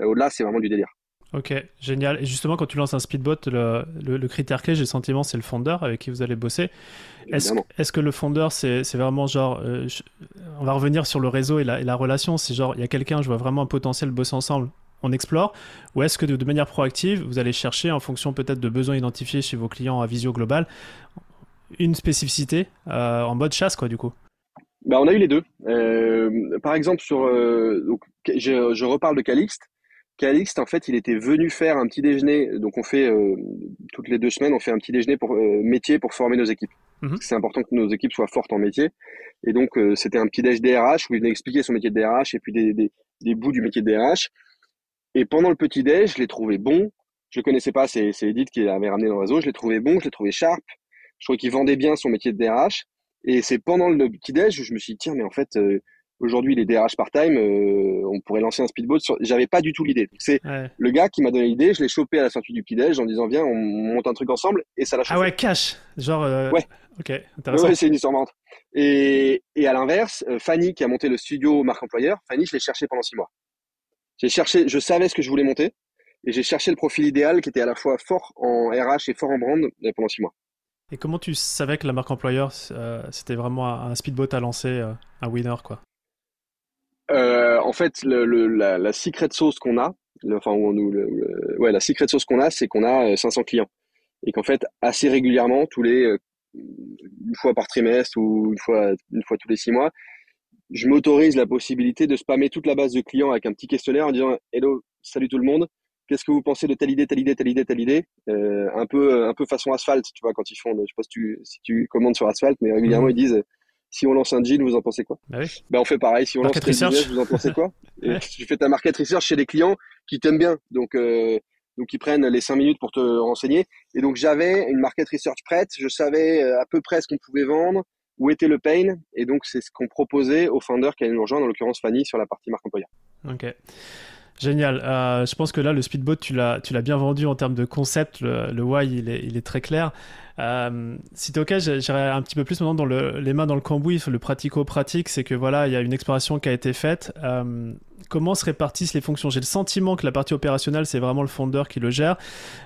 Euh, Au-delà, c'est vraiment du délire. Ok, génial. Et justement, quand tu lances un speedboat, le, le, le critère clé, j'ai le sentiment, c'est le founder avec qui vous allez bosser. Est-ce est que le founder, c'est vraiment genre, euh, je, on va revenir sur le réseau et la, et la relation, c'est genre, il y a quelqu'un, je vois vraiment un potentiel bosser ensemble, on explore Ou est-ce que de, de, manière proactive, vous allez chercher, en fonction peut-être de besoins identifiés chez vos clients à visio global, une spécificité euh, en mode chasse, quoi, du coup? Bah, on a eu les deux. Euh, par exemple, sur, euh, donc, je, je, reparle de Calixte. Calixte, en fait, il était venu faire un petit déjeuner. Donc, on fait toutes les deux semaines, on fait un petit déjeuner pour métier pour former nos équipes. Mhm. C'est important que nos équipes soient fortes en métier. Et donc, c'était un petit déj DRH où il venait expliquer son métier de DRH et puis des, des, des bouts du métier de DRH. Et pendant le petit déj, je l'ai trouvé bon. Je le connaissais pas, c'est Edith qui l'avait ramené dans le réseau. Je l'ai trouvé bon, je l'ai trouvé sharp. Je trouvais qu'il vendait bien son métier de DRH. Et c'est pendant le petit déj où je me suis dit, tiens, mais en fait, euh, aujourd'hui, les DRH part-time, euh, on pourrait lancer un speedboat. Sur... J'avais pas du tout l'idée. C'est le gars qui m'a donné l'idée, je l'ai chopé à la sortie du petit déj en disant, viens, on monte un truc ensemble, et ça l'a chopé. Ah ouais, cash. Genre, euh... ouais. Ok, intéressant. Ouais, c'est une histoire marrante. Et, et à l'inverse, euh, Fanny qui a monté le studio marque employeur, Fanny, je l'ai cherché pendant six mois. J'ai cherché, je savais ce que je voulais monter, et j'ai cherché le profil idéal qui était à la fois fort en RH et fort en brand pendant six mois. Et comment tu savais que la marque employeur, euh, c'était vraiment un speedboat à lancer, euh, un winner, quoi? Euh, En fait, le, la, la, secret sauce qu'on a, le, enfin, ouais, la secret sauce qu'on a, c'est qu'on a 500 clients. Et qu'en fait, assez régulièrement, tous les, une fois par trimestre ou une fois, une fois tous les six mois, je m'autorise la possibilité de spammer toute la base de clients avec un petit questionnaire en disant Hello, salut tout le monde, qu'est-ce que vous pensez de telle idée, telle idée, telle idée, telle idée? Euh, Un peu, un peu façon asphalte, tu vois, quand ils font, je sais pas si tu, si tu commandes sur asphalte, mais régulièrement mhm. ils disent, si on lance un jean, vous en pensez quoi? Bah oui. ben, on fait pareil, si on lance un business, vous en pensez quoi Et tu fais ta market research chez des clients qui t'aiment bien, donc euh, donc ils prennent les cinq minutes pour te renseigner. Et donc j'avais une market research prête, je savais euh, à peu près ce qu'on pouvait vendre, où était le pain, et donc c'est ce qu'on proposait aux founders qui allaient nous rejoindre, en l'occurrence Fanny, sur la partie marque employeur. Ok. Génial. Euh, je pense que là, le speedboat, tu l'as, bien vendu en termes de concept. Le, why, il est, très clair. Euh, si t'es ok, j'irai un petit peu plus maintenant dans le, les mains dans le cambouis, le pratico-pratique. C'est que voilà, il y a une exploration qui a été faite. Euh, comment se répartissent les fonctions J'ai le sentiment que la partie opérationnelle, c'est vraiment le fondeur qui le gère.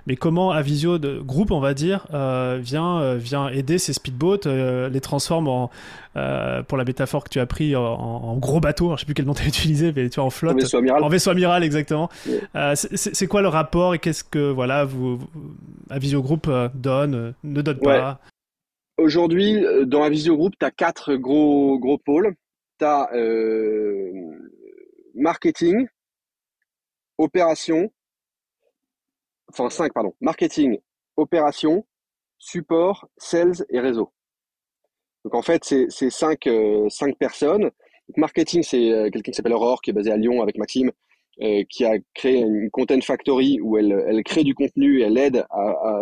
Mais comment Avisio de groupe, on va dire, euh, vient, euh, vient aider ces speedboats, euh, les transforme en, pour la métaphore que tu as pris, en, gros bateau. Je sais plus quel nom tu as utilisé, mais tu vois, en flotte. En vaisseau amiral. En vaisseau amiral, exactement. c'est quoi le rapport et qu'est-ce que voilà, vous, Avisio Group donne, ne donne pas? Aujourd'hui, dans Avisio Group, tu as quatre gros, gros pôles. Tu as marketing, opération, enfin 5, pardon, marketing, opération, support, sales et réseau. Donc en fait, c'est cinq, euh, cinq personnes. marketing, c'est euh, quelqu'un qui s'appelle Aurore, qui est basé à Lyon avec Maxime, euh, qui a créé une content factory où elle, elle crée du contenu, elle aide à, à,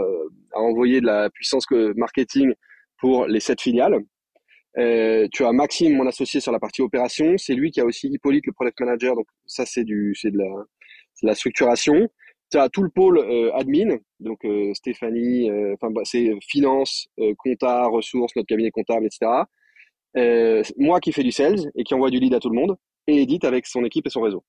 à envoyer de la puissance marketing pour les sept filiales. Euh, tu as Maxime, mon associé sur la partie opération. C'est lui qui a aussi Hippolyte, le product manager. Donc ça, c'est du, c'est de la, de la structuration. Tu as tout le pôle euh, admin, donc euh, Stéphanie, euh, enfin bah, c'est finance, compta, ressources, notre cabinet comptable, etc. moi qui fais du sales et qui envoie du lead à tout le monde, et Edith avec son équipe et son réseau.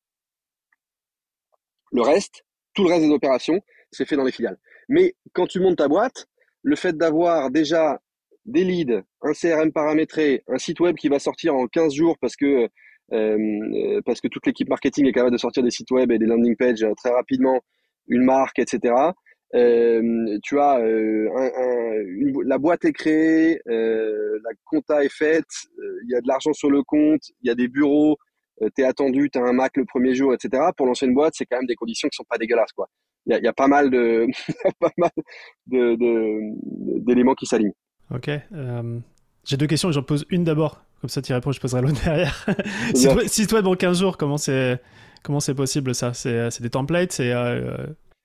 Le reste, tout le reste des opérations, c'est fait dans les filiales. Mais quand tu montes ta boîte, le fait d'avoir déjà des leads, un CRM paramétré, un site web qui va sortir en 15 jours parce que euh, parce que toute l'équipe marketing est capable de sortir des sites web et des landing pages euh, très rapidement, une marque, etc. Euh, tu as euh, un, la boîte est créée, euh, la compta est faite, il y a de l'argent sur le compte, il y a des bureaux, tu es attendu, tu as un Mac le premier jour, etc. Pour lancer une boîte, c'est quand même des conditions qui sont pas dégueulasses. quoi. Il y a, y a, pas mal de pas mal de d'éléments qui s'alignent. Ok. Euh, j'ai deux questions, j'en pose une d'abord. Comme ça, tu réponds, je poserai l'autre derrière. si, toi, dans 15 jours, comment c'est comment c'est possible ça? C'est des templates C'est euh,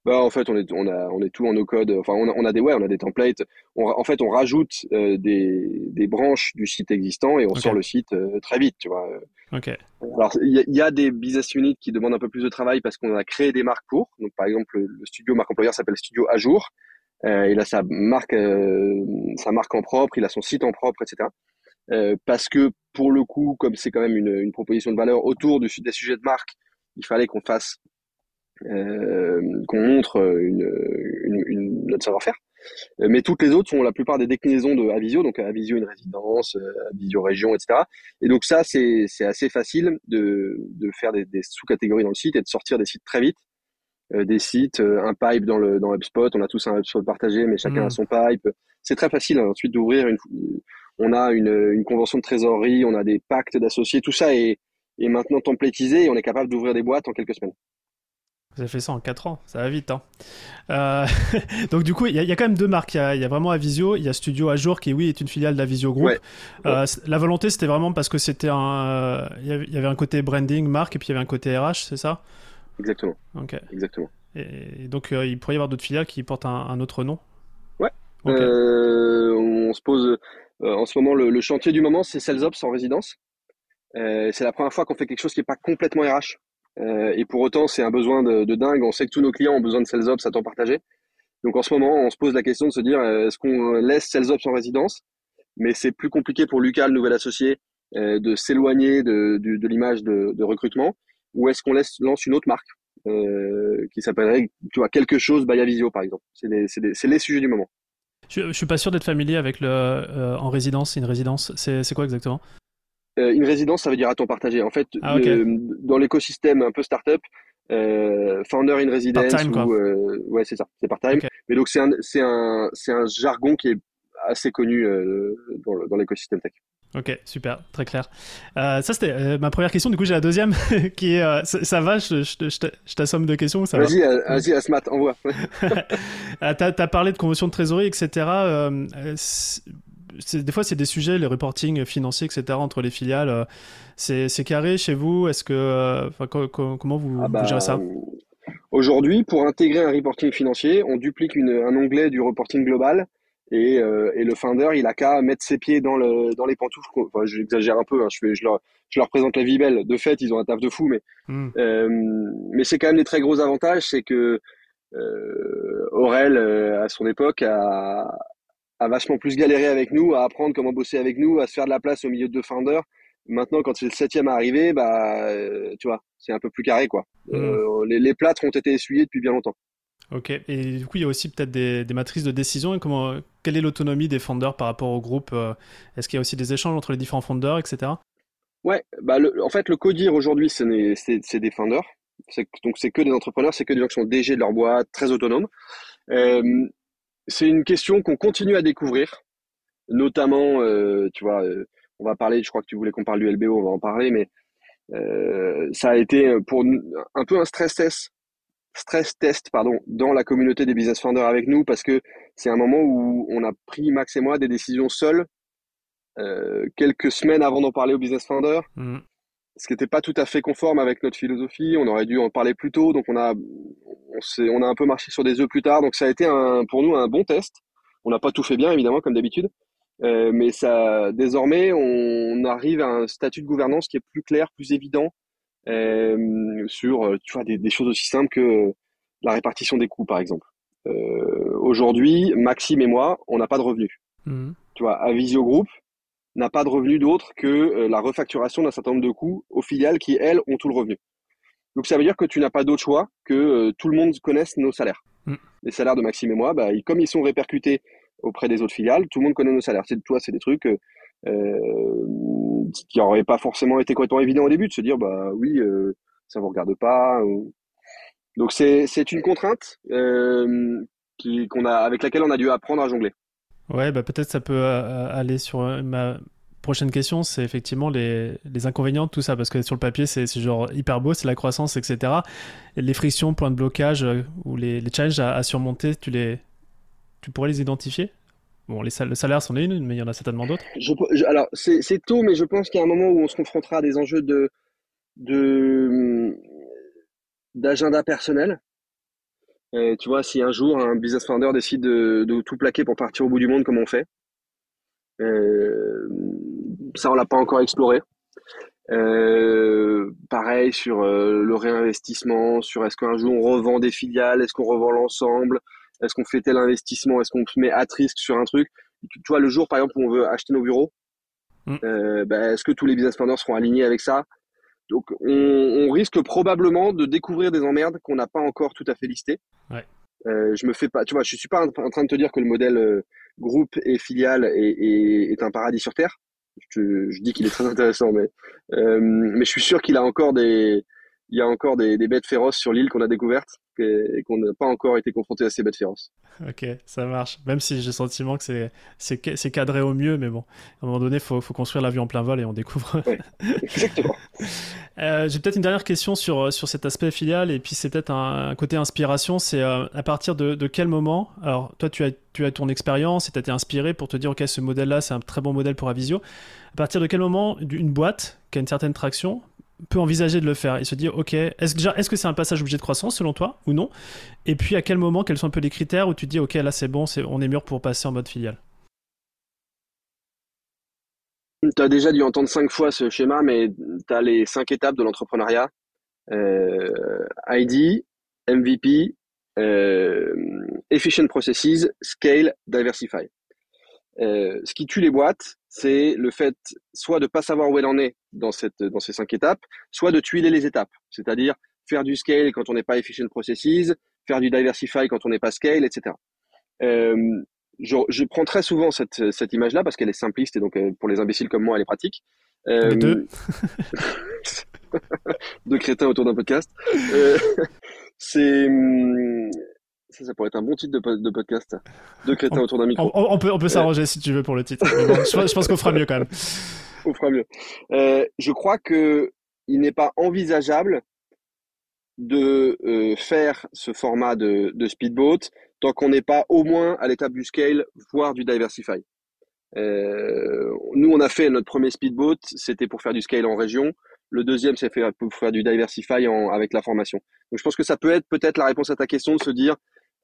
bah, en fait, on est, on, a, on est tout en no code. Enfin, on a, on a des, ouais, on a des templates. en fait, on rajoute euh, des, des, branches du site existant et on sort le site très vite, tu vois. Ok. Alors, il y, a des business units qui demandent un peu plus de travail parce qu'on a créé des marques pour. Donc, par exemple, le studio marque employeur s'appelle Studio à jour. Euh, il a sa marque, euh, sa marque en propre, il a son site en propre, etc. Euh, parce que pour le coup, comme c'est quand même une, une, proposition de valeur autour du, des sujets de marque, il fallait qu'on fasse, qu'on montre une, une, une notre savoir-faire. Mais toutes les autres sont la plupart des déclinaisons de Avisio, donc Avisio une résidence, Avisio région, etc. Et donc ça, c'est assez facile de, de faire des, des sous-catégories dans le site et de sortir des sites très vite des sites, euh, un pipe dans le dans HubSpot. On a tous un HubSpot partagé, mais chacun a hmm. son pipe. C'est très facile hein, ensuite d'ouvrir une. on a une, une convention de trésorerie, on a des pactes d'associés, tout ça est, est maintenant templétisé et on est capable d'ouvrir des boîtes en quelques semaines. Vous avez fait ça en 4 ans, ça va vite. Hein. Euh, donc du coup, il y, y, a quand même deux marques. Il y, y, a vraiment Avisio, il y a Studio Ajour qui, oui, est une filiale d'Avisio Group. Ouais. Euh, la volonté, c'était vraiment parce que c'était un... Il y avait un côté branding, marque, et puis il y avait un côté RH, c'est ça? Exactement. Ok. Exactement. Et, donc, euh, il pourrait y avoir d'autres filiales qui portent un, un autre nom Ouais. Okay. on se pose... en ce moment, le, le chantier du moment, c'est SalesOps en résidence. c'est la première fois qu'on fait quelque chose qui n'est pas complètement RH. Euh, et pour autant, c'est un besoin de, de, dingue. On sait que tous nos clients ont besoin de SalesOps à temps partagé. Donc en ce moment, on se pose la question de se dire euh, est-ce qu'on laisse SalesOps en résidence? Mais c'est plus compliqué pour Lucas, le nouvel associé, euh, de s'éloigner de, de, de l'image de, recrutement, ou est-ce qu'on laisse lance une autre marque euh, qui s'appellerait, tu vois, quelque chose by Avisio par exemple. C'est les, les, les, sujets du moment. Je, je suis pas sûr d'être familier avec le euh, en résidence. Une résidence, c'est quoi exactement? Euh, une résidence, ça veut dire à temps partagé. En fait, ah, okay. le, dans l'écosystème un peu startup, euh, founder in residence, ou, euh, ouais, c'est ça, c'est part-time. Okay. Mais donc c'est un, c'est un, c'est un jargon qui est assez connu euh, dans l'écosystème tech. Ok, super, très clair. Euh, ça, c'était euh, ma première question. Du coup, j'ai la deuxième qui est euh, ça, ça, va Je, je, je, t'assomme de questions ça Vas-y, vas-y, Asmat, envoie. Tu as, parlé de convention de trésorerie, etc. des fois, c'est des sujets, les reporting financiers, etc., entre les filiales. C'est carré chez vous? Est-ce que, comment vous, ah bah, vous, gérez ça? Aujourd'hui, pour intégrer un reporting financier, on duplique une, un onglet du reporting global et, euh, et, le founder, il a qu'à mettre ses pieds dans, le, dans les pantoufles. Enfin, j'exagère un peu, hein, je, fais, je, leur, je leur présente la vie belle. De fait, ils ont un taf de fou, mais, mm. euh, mais c'est quand même des très gros avantages. C'est que euh, Aurel, euh, à son époque, a, a vachement plus galéré avec nous, à apprendre comment bosser avec nous, à se faire de la place au milieu de deux founders. Maintenant, quand c'est le septième à arriver, bah, euh, tu vois, c'est un peu plus carré, quoi. Mm. les, les plâtres ont été essuyés depuis bien longtemps. Ok, et du coup, il y a aussi peut-être des, matrices de décision. Et comment, quelle est l'autonomie des founders par rapport au groupe euh, Est-ce qu'il y a aussi des échanges entre les différents founders, etc. Ouais, bah en fait, le codir aujourd'hui, c'est des founders. Donc, c'est que des entrepreneurs, c'est que des gens qui sont DG de leur boîte, très autonomes. Euh, c'est une question qu'on continue à découvrir, notamment, euh, tu vois, on va parler, je crois que tu voulais qu'on parle du LBO, on va en parler, mais ça a été pour un peu un stress test stress test pardon dans la communauté des business founders avec nous parce que c'est un moment où on a pris Max et moi des décisions seuls euh, quelques semaines avant d'en parler aux business founders. Mmh. ce qui n'était pas tout à fait conforme avec notre philosophie. On aurait dû en parler plus tôt. Donc on a on, on a un peu marché sur des œufs plus tard. Donc ça a été un, pour nous un bon test. On n'a pas tout fait bien évidemment comme d'habitude. Euh, mais ça désormais on arrive à un statut de gouvernance qui est plus clair plus évident euh, sur tu vois, des, des, choses aussi simples que la répartition des coûts, par exemple. Euh, Aujourd'hui, Maxime et moi, on n'a pas de revenus. Mmh. Tu vois, Avisio Group n'a pas de revenus d'autre que euh, la refacturation d'un certain nombre de coûts aux filiales qui, elles, ont tout le revenu. Donc ça veut dire que tu n'as pas d'autre choix que euh, tout le monde connaisse nos salaires. Mmh. Les salaires de Maxime et moi, bah, comme ils sont répercutés auprès des autres filiales, tout le monde connaît nos salaires. C'est toi, c'est des trucs euh, qui n'aurait pas forcément été complètement évident au début de se dire bah oui euh, ça vous regarde pas ou... donc c'est une contrainte euh, qui qu'on a avec laquelle on a dû apprendre à jongler. Ouais bah peut-être ça peut euh, aller sur euh, ma prochaine question c'est effectivement les, les inconvénients de tout ça parce que sur le papier c'est genre hyper beau c'est la croissance etc et les frictions points de blocage euh, ou les, les challenges à, à surmonter tu les tu pourrais les identifier? Bon, les le salaire, c'en est une, mais il y en a certainement d'autres. Alors, c'est tôt, mais je pense qu'il y a un moment où on se confrontera à des enjeux de d'agenda personnel. Tu vois, si un jour un business founder décide de, tout plaquer pour partir au bout du monde, comme on fait, euh, ça on l'a pas encore exploré. Pareil sur euh, le réinvestissement, sur est-ce qu'un jour on revend des filiales, est-ce qu'on revend l'ensemble, est-ce qu'on fait tel investissement? Est-ce qu'on se met à risque sur un truc? Tu, vois, le jour, par exemple, où on veut acheter nos bureaux, mm. euh, bah, est-ce que tous les business founders seront alignés avec ça? Donc, on, on, risque probablement de découvrir des emmerdes qu'on n'a pas encore tout à fait listées. Ouais. Euh, je me fais pas, tu vois, je suis pas en train de te dire que le modèle euh, groupe et filiale est, est, est, un paradis sur terre. Je, je dis qu'il est très intéressant, mais euh, mais je suis sûr qu'il a encore des, il y a encore des, des bêtes féroces sur l'île qu'on a découvertes et qu'on n'a pas encore été confronté à ces bêtes féroces. Ok, ça marche. Même si j'ai le sentiment que c'est, c'est, cadré au mieux, mais bon, à un moment donné, il faut, faut construire l'avion en plein vol et on découvre. exactement. euh, j'ai peut-être une dernière question sur, sur cet aspect filial, et puis c'est peut-être un, côté inspiration. C'est euh, à partir de, de, quel moment Alors, toi, tu as, tu as ton expérience et tu as été inspiré pour te dire, ok, ce modèle-là, c'est un très bon modèle pour Avisio. À partir de quel moment une boîte qui a une certaine traction peut envisager de le faire. Et se dire ok est-ce que c'est un passage obligé de croissance selon toi ou non? Et puis à quel moment quels sont un peu les critères où tu te dis ok là c'est bon on est mûr pour passer en mode filiale? Tu as déjà dû entendre cinq fois ce schéma mais tu as les cinq étapes de l'entrepreneuriat. Euh, ID MVP euh, efficient processes scale diversify. Euh, ce qui tue les boîtes, c'est le fait soit de pas savoir où elle en est dans cette dans ces cinq étapes, soit de tuiler les étapes, c'est-à-dire faire du scale quand on n'est pas efficient processes, faire du diversify quand on n'est pas scale, etc. Euh, je, je, prends très souvent cette, cette image-là parce qu'elle est simpliste et donc euh, pour les imbéciles comme moi, elle est pratique. Euh, deux. deux crétins autour d'un podcast. Euh, c'est hum, ça, ça pourrait être un bon titre de, de podcast. Deux crétins autour d'un micro. On, peut, on peut s'arranger si tu veux pour le titre. je, pense qu'on fera mieux quand même. On fera mieux. Euh, je crois que il n'est pas envisageable de euh, faire ce format de, de speedboat tant qu'on n'est pas au moins à l'étape du scale, voire du diversify. Euh, nous, on a fait notre premier speedboat, c'était pour faire du scale en région. Le deuxième, c'est pour faire du diversify en, avec la formation. Donc, je pense que ça peut être peut-être la réponse à ta question de se dire,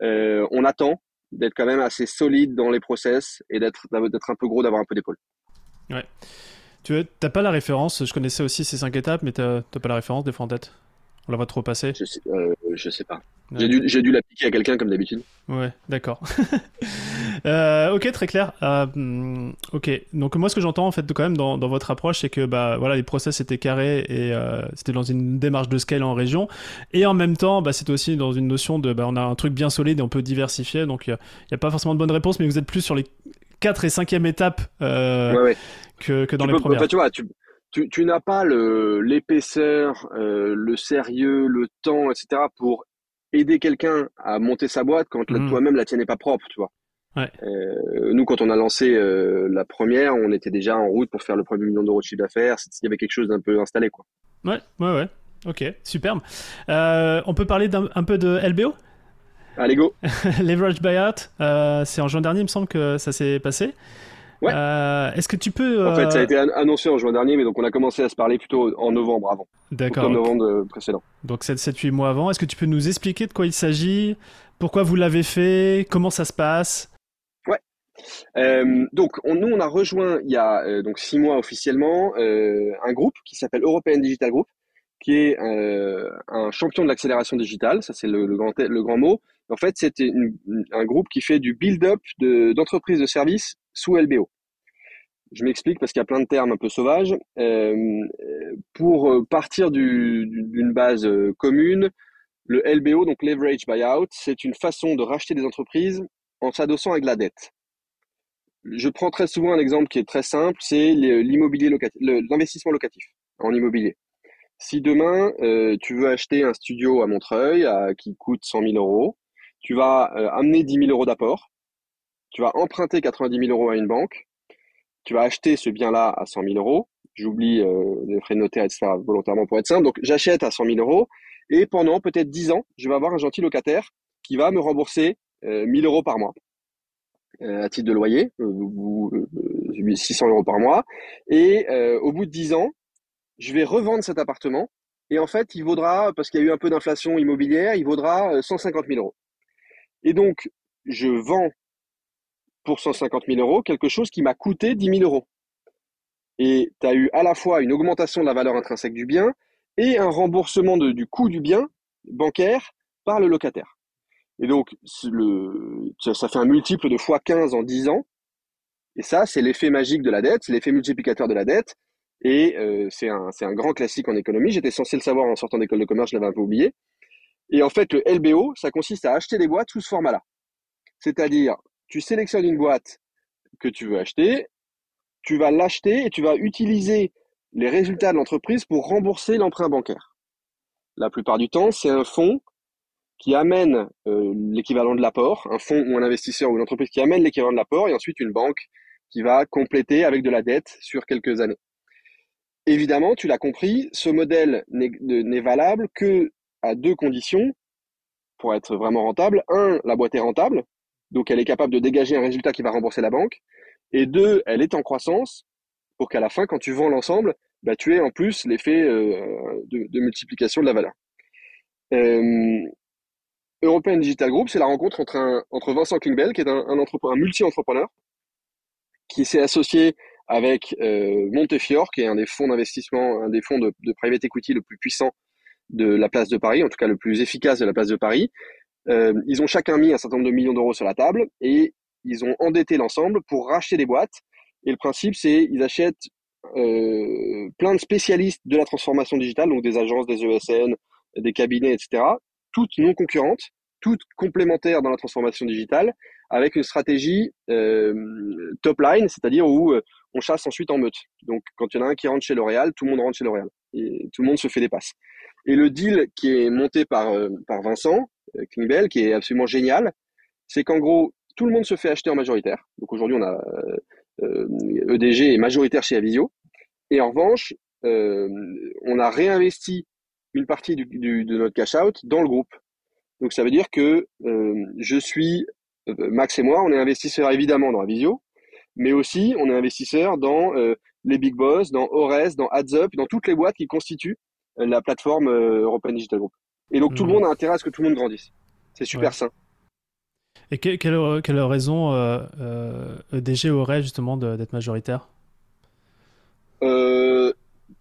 euh, on attend d'être quand même assez solide dans les process et d'être d'être un peu gros, d'avoir un peu d'épaule. Ouais. Tu n'as pas la référence, je connaissais aussi ces cinq étapes, mais tu n'as pas la référence des fois en tête? On la voit trop passer? Je sais, euh, je sais pas. J'ai dû, dû l'appliquer à quelqu'un comme d'habitude. Ouais, d'accord. Euh, ok, très clair. Euh, ok, donc moi ce que j'entends en fait quand même dans, dans votre approche, c'est que bah voilà les process étaient carrés et euh, c'était dans une démarche de scale en région, et en même temps bah, c'était aussi dans une notion de bah, on a un truc bien solide et on peut diversifier, donc il n'y a, pas forcément de bonne réponse, mais vous êtes plus sur les 4 et 5e étapes Que, que, dans les premières. tu vois, tu, tu, tu n'as pas l'épaisseur, le sérieux, le temps, etc. pour aider quelqu'un à monter sa boîte quand mmh. toi-même la tienne n'est pas propre, tu vois. Ouais. Euh, nous, quand on a lancé euh, la première, on était déjà en route pour faire le premier million d'euros de chiffre d'affaires. Il y avait quelque chose d'un peu installé, quoi. Ouais, ouais, ouais. Ok, superbe. Euh, on peut parler un, peu de LBO Allez, go Leverage Buyout, c'est en juin dernier, il me semble que ça s'est passé. Ouais. Est-ce que tu peux. En fait, ça a été annoncé en juin dernier, mais donc on a commencé à se parler plutôt en novembre avant. D'accord. En novembre précédent. Donc 7-8 mois avant. Est-ce que tu peux nous expliquer de quoi il s'agit? Pourquoi vous l'avez fait? Comment ça se passe? Euh, donc, on, nous, on a rejoint il y a euh, donc six mois officiellement euh, un groupe qui s'appelle European Digital Group, qui est un champion de l'accélération digitale. Ça, c'est le, grand, le grand mot. En fait, c'est un groupe qui fait du build-up d'entreprises de, services sous LBO. Je m'explique parce qu'il y a plein de termes un peu sauvages. Pour partir d'une base commune, le LBO, donc Leverage Buyout, c'est une façon de racheter des entreprises en s'adossant avec la dette je prends très souvent un exemple qui est très simple, c'est l'immobilier locatif, l'investissement locatif en immobilier. Si demain euh, tu veux acheter un studio à Montreuil qui coûte 100 000 euros, tu vas euh, amener 10 000 euros d'apport, tu vas emprunter 90 000 euros à une banque, tu vas acheter ce bien-là à 100 000 euros. J'oublie euh, les frais de notaire, etc. volontairement pour être simple. Donc j'achète à 100 000 euros et pendant peut-être 10 ans, je vais avoir un gentil locataire qui va me rembourser 1000 euros par mois. Euh, à titre de loyer, euh, 600 euh, euros par mois. Et euh, au bout de 10 ans, je vais revendre cet appartement. Et en fait, il vaudra, parce qu'il y a eu un peu d'inflation immobilière, il vaudra 150 000 euros. Et donc, je vends pour 150 000 euros quelque chose qui m'a coûté 10 000 euros. Et tu as eu à la fois une augmentation de la valeur intrinsèque du bien et un remboursement du coût du bien bancaire par le locataire. Et donc, le, ça, fait un multiple de fois 15 en 10 ans. Et ça, c'est l'effet magique de la dette, c'est l'effet multiplicateur de la dette. Et euh, c'est un, un, grand classique en économie. J'étais censé le savoir en sortant d'école de commerce, je l'avais un peu oublié. Et en fait, le LBO, ça consiste à acheter des boîtes sous ce format-là. C'est-à-dire, tu sélectionnes une boîte que tu veux acheter, tu vas l'acheter et tu vas utiliser les résultats de l'entreprise pour rembourser l'emprunt bancaire. La plupart du temps, c'est un fonds qui amène l'équivalent de l'apport, un fonds ou un investisseur ou une entreprise qui amène l'équivalent de l'apport, et ensuite une banque qui va compléter avec de la dette sur quelques années. Évidemment, tu l'as compris, ce modèle n'est valable que à deux conditions pour être vraiment rentable. Un, la boîte est rentable, donc elle est capable de dégager un résultat qui va rembourser la banque. Et deux, elle est en croissance pour qu'à la fin, quand tu vends l'ensemble, bah, tu aies en plus l'effet euh, de, multiplication de la valeur. Euh, European Digital Group, c'est la rencontre entre, un, entre Vincent Klingbeil, qui est un, un, multi-entrepreneur, qui s'est associé avec euh, Montefiore, qui est un des fonds d'investissement, un des fonds de, de private equity le plus puissant de la place de Paris, en tout cas le plus efficace de la place de Paris. Euh, ils ont chacun mis un certain nombre de millions d'euros sur la table et ils ont endetté l'ensemble pour racheter des boîtes. Et le principe, c'est ils achètent euh, plein de spécialistes de la transformation digitale, donc des agences, des ESN, des cabinets, etc., toutes non concurrentes, toutes complémentaires dans la transformation digitale, avec une stratégie euh, top line, c'est-à-dire où euh, on chasse ensuite en meute. Donc, quand il y en a un qui rentre chez L'Oréal, tout le monde rentre chez L'Oréal. Et tout le monde se fait des passes. Et le deal qui est monté par, euh, par Vincent euh, Knibel, qui est absolument génial, c'est qu'en gros, tout le monde se fait acheter en majoritaire. Donc aujourd'hui, on a EDG euh, est majoritaire chez Avisio. Et en revanche, on a réinvesti une partie du, de notre cash out dans le groupe. Donc ça veut dire que je suis Max et moi, on est investisseurs évidemment dans Avisio, mais aussi on est investisseurs dans les Big Boss, dans Ores, dans AdsUp, dans toutes les boîtes qui constituent la plateforme euh, European Digital Group. Et donc tout le mmh. monde a intérêt à ce que tout le monde grandisse. C'est super sain. Et quelle, quelle raison euh, euh, EDG aurait justement d'être majoritaire? Euh,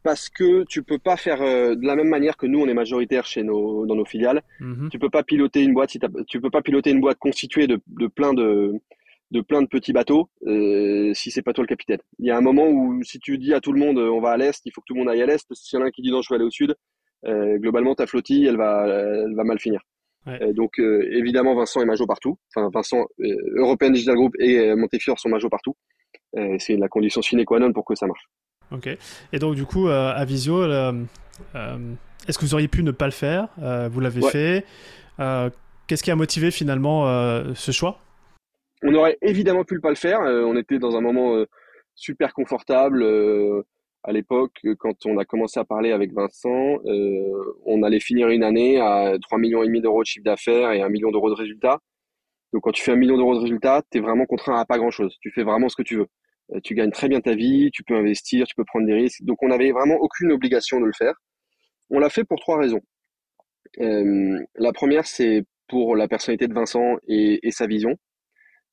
Parce que tu peux pas faire de la même manière que nous on est majoritaire chez nos dans nos filiales. Mmh. Tu peux pas piloter une boîte si tu peux pas piloter une boîte constituée de, de plein de de plein de petits bateaux euh, si c'est pas toi le capitaine. Il y a un moment où si tu dis à tout le monde on va à l'est, il faut que tout le monde aille à l'est. S'il y en a un qui dit non je vais aller au sud, euh, globalement ta flottille elle va elle va mal finir. Euh, donc euh, évidemment Vincent est major partout. Enfin Vincent euh, European Digital Group et Montefiore sont major partout. c'est la condition sine qua non pour que ça marche. Ok. Et donc du coup à Visio, est-ce que vous auriez pu ne pas le faire? Vous l'avez fait. Qu'est-ce qui a motivé finalement ce choix? On aurait évidemment pu le pas le faire. Euh, on était dans un moment euh, super confortable euh, à l'époque quand on a commencé à parler avec Vincent. on allait finir une année à 3 millions et demi d'euros de chiffre d'affaires et un million d'euros de résultats. Donc quand tu fais un million d'euros de résultats, tu es vraiment contraint à pas grand-chose. Tu fais vraiment ce que tu veux. Tu gagnes très bien ta vie, tu peux investir, tu peux prendre des risques. Donc on n'avait vraiment aucune obligation de le faire. On l'a fait pour trois raisons. la première, c'est pour la personnalité de Vincent et sa vision.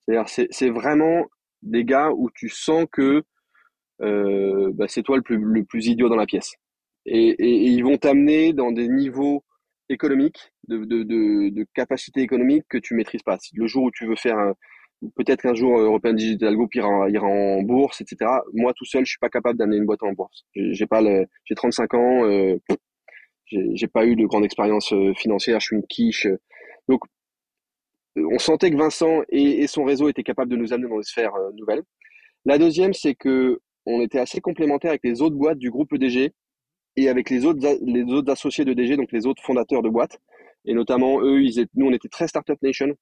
C'est-à-dire, c'est vraiment des gars où tu sens que euh, bah, c'est toi le plus, le plus idiot dans la pièce. Et, et, ils vont t'amener dans des niveaux économiques, de, de, de, capacité économique que tu maîtrises pas. Le jour où tu veux faire peut-être qu'un jour European Digital Group ira, ira, en bourse, etc. Moi tout seul, je suis pas capable d'amener une boîte en bourse. J'ai pas le, j'ai 35 ans, euh, j'ai pas eu de grande expérience euh, financière, je suis une quiche. Donc on sentait que Vincent et, son réseau étaient capables de nous amener dans des sphères euh, nouvelles. La deuxième, c'est que on était assez complémentaires avec les autres boîtes du groupe EDG et avec les autres, les autres associés de DG, donc les autres fondateurs de boîtes. Et notamment, eux, ils étaient, nous, on était très Startup Nation.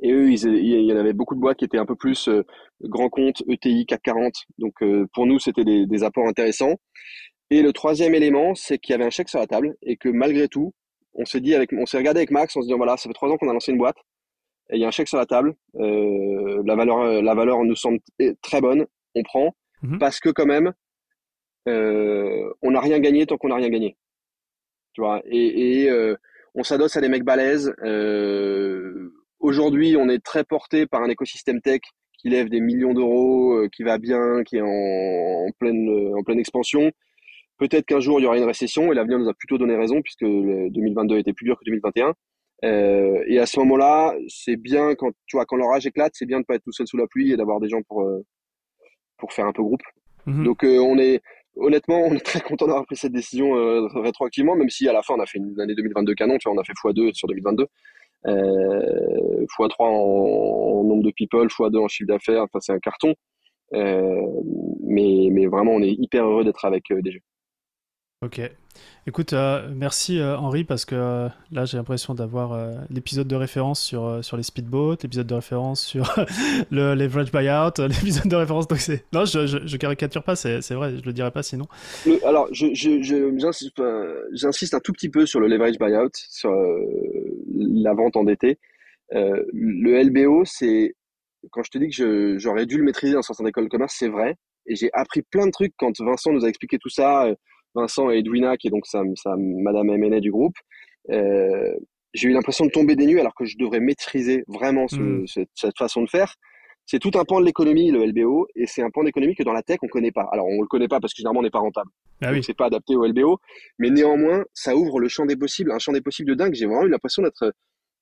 Et eux, ils, il y en avait beaucoup de boîtes qui étaient un peu plus euh, grand compte, ETI, CAC 40. Donc, euh, pour nous, c'était des, des apports intéressants. Et le troisième élément, c'est qu'il y avait un chèque sur la table et que malgré tout, on s'est dit avec, on s'est regardé avec Max, on se dit voilà, ça fait trois ans qu'on a lancé une boîte et il y a un chèque sur la table. Euh, la valeur, la valeur nous semble très bonne, on prend mhm. parce que quand même, euh, on n'a rien gagné tant qu'on n'a rien gagné. Tu vois, et, et euh, on s'adosse à des mecs balèzes. Euh, Aujourd'hui, on est très porté par un écosystème tech qui lève des millions d'euros, euh, qui va bien, qui est en, en pleine, en pleine expansion. Peut-être qu'un jour il y aura une récession et l'avenir nous a plutôt donné raison puisque 2022 était plus dur que 2021. Euh, et à ce moment-là, c'est bien quand tu vois quand l'orage éclate, c'est bien de pas être tout seul sous la pluie et d'avoir des gens pour euh, pour faire un peu groupe. Mhm. Donc euh, on est honnêtement, on est très content d'avoir pris cette décision euh, rétroactivement, même si à la fin on a fait une année 2022 canon, tu vois, on a fait x2 sur 2022, euh, x3 en, en, nombre de people, x2 en chiffre d'affaires, enfin c'est un carton. mais mais vraiment on est hyper heureux d'être avec des jeux. Ok. Écoute, euh, merci euh, Henri parce que euh, là j'ai l'impression d'avoir l'épisode de référence sur, sur les speedboats, l'épisode de référence sur le leverage buyout, l'épisode de référence. Donc c'est non, je, je, caricature pas, c'est vrai, je le dirais pas sinon. alors j'insiste je, un tout petit peu sur le leverage buyout, sur la vente endettée. le LBO, c'est quand je te dis que j'aurais dû le maîtriser en sortant d'école de commerce, c'est vrai. Et j'ai appris plein de trucs quand Vincent nous a expliqué tout ça. Vincent et Edwina, qui est donc sa, sa Madame M&A du groupe, euh, j'ai eu l'impression de tomber des nues alors que je devrais maîtriser vraiment ce, mm. cette, façon de faire. C'est tout un pan de l'économie, le LBO, et c'est un pan d'économie que dans la tech, on connaît pas. Alors, on le connaît pas parce que généralement, on n'est pas rentable. Ah oui. C'est pas adapté au LBO, mais néanmoins, ça ouvre le champ des possibles, un champ des possibles de dingue. J'ai vraiment eu l'impression d'être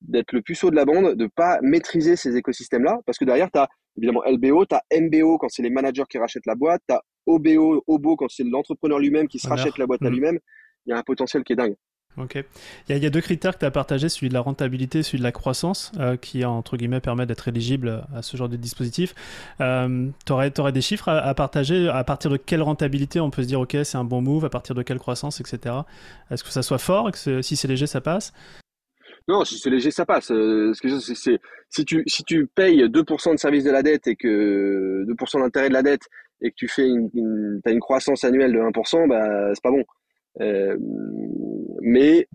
d'être le puceau de la bande, de pas maîtriser ces écosystèmes-là, parce que derrière, tu as évidemment LBO, tu as MBO quand c'est les managers qui rachètent la boîte, tu as OBO, OBO quand c'est l'entrepreneur lui-même qui se rachète la boîte à mm. lui-même. Il y a un potentiel qui est dingue. Ok. Il y, a, deux critères que tu as partagés, celui de la rentabilité, celui de la croissance, euh, qui, entre guillemets, permet d'être éligible à ce genre de dispositif. Euh, tu aurais, des chiffres à, partager? À partir de quelle rentabilité on peut se dire, ok, c'est un bon move, à partir de quelle croissance, etc. Est-ce que ça soit fort? Et que si c'est léger, ça passe? Non, si c'est léger, ça passe. Euh, si tu si tu payes 2% de service de la dette et que 2% d'intérêt de la dette et que tu fais une, une as une croissance annuelle de 1%, bah c'est pas bon. Euh, mais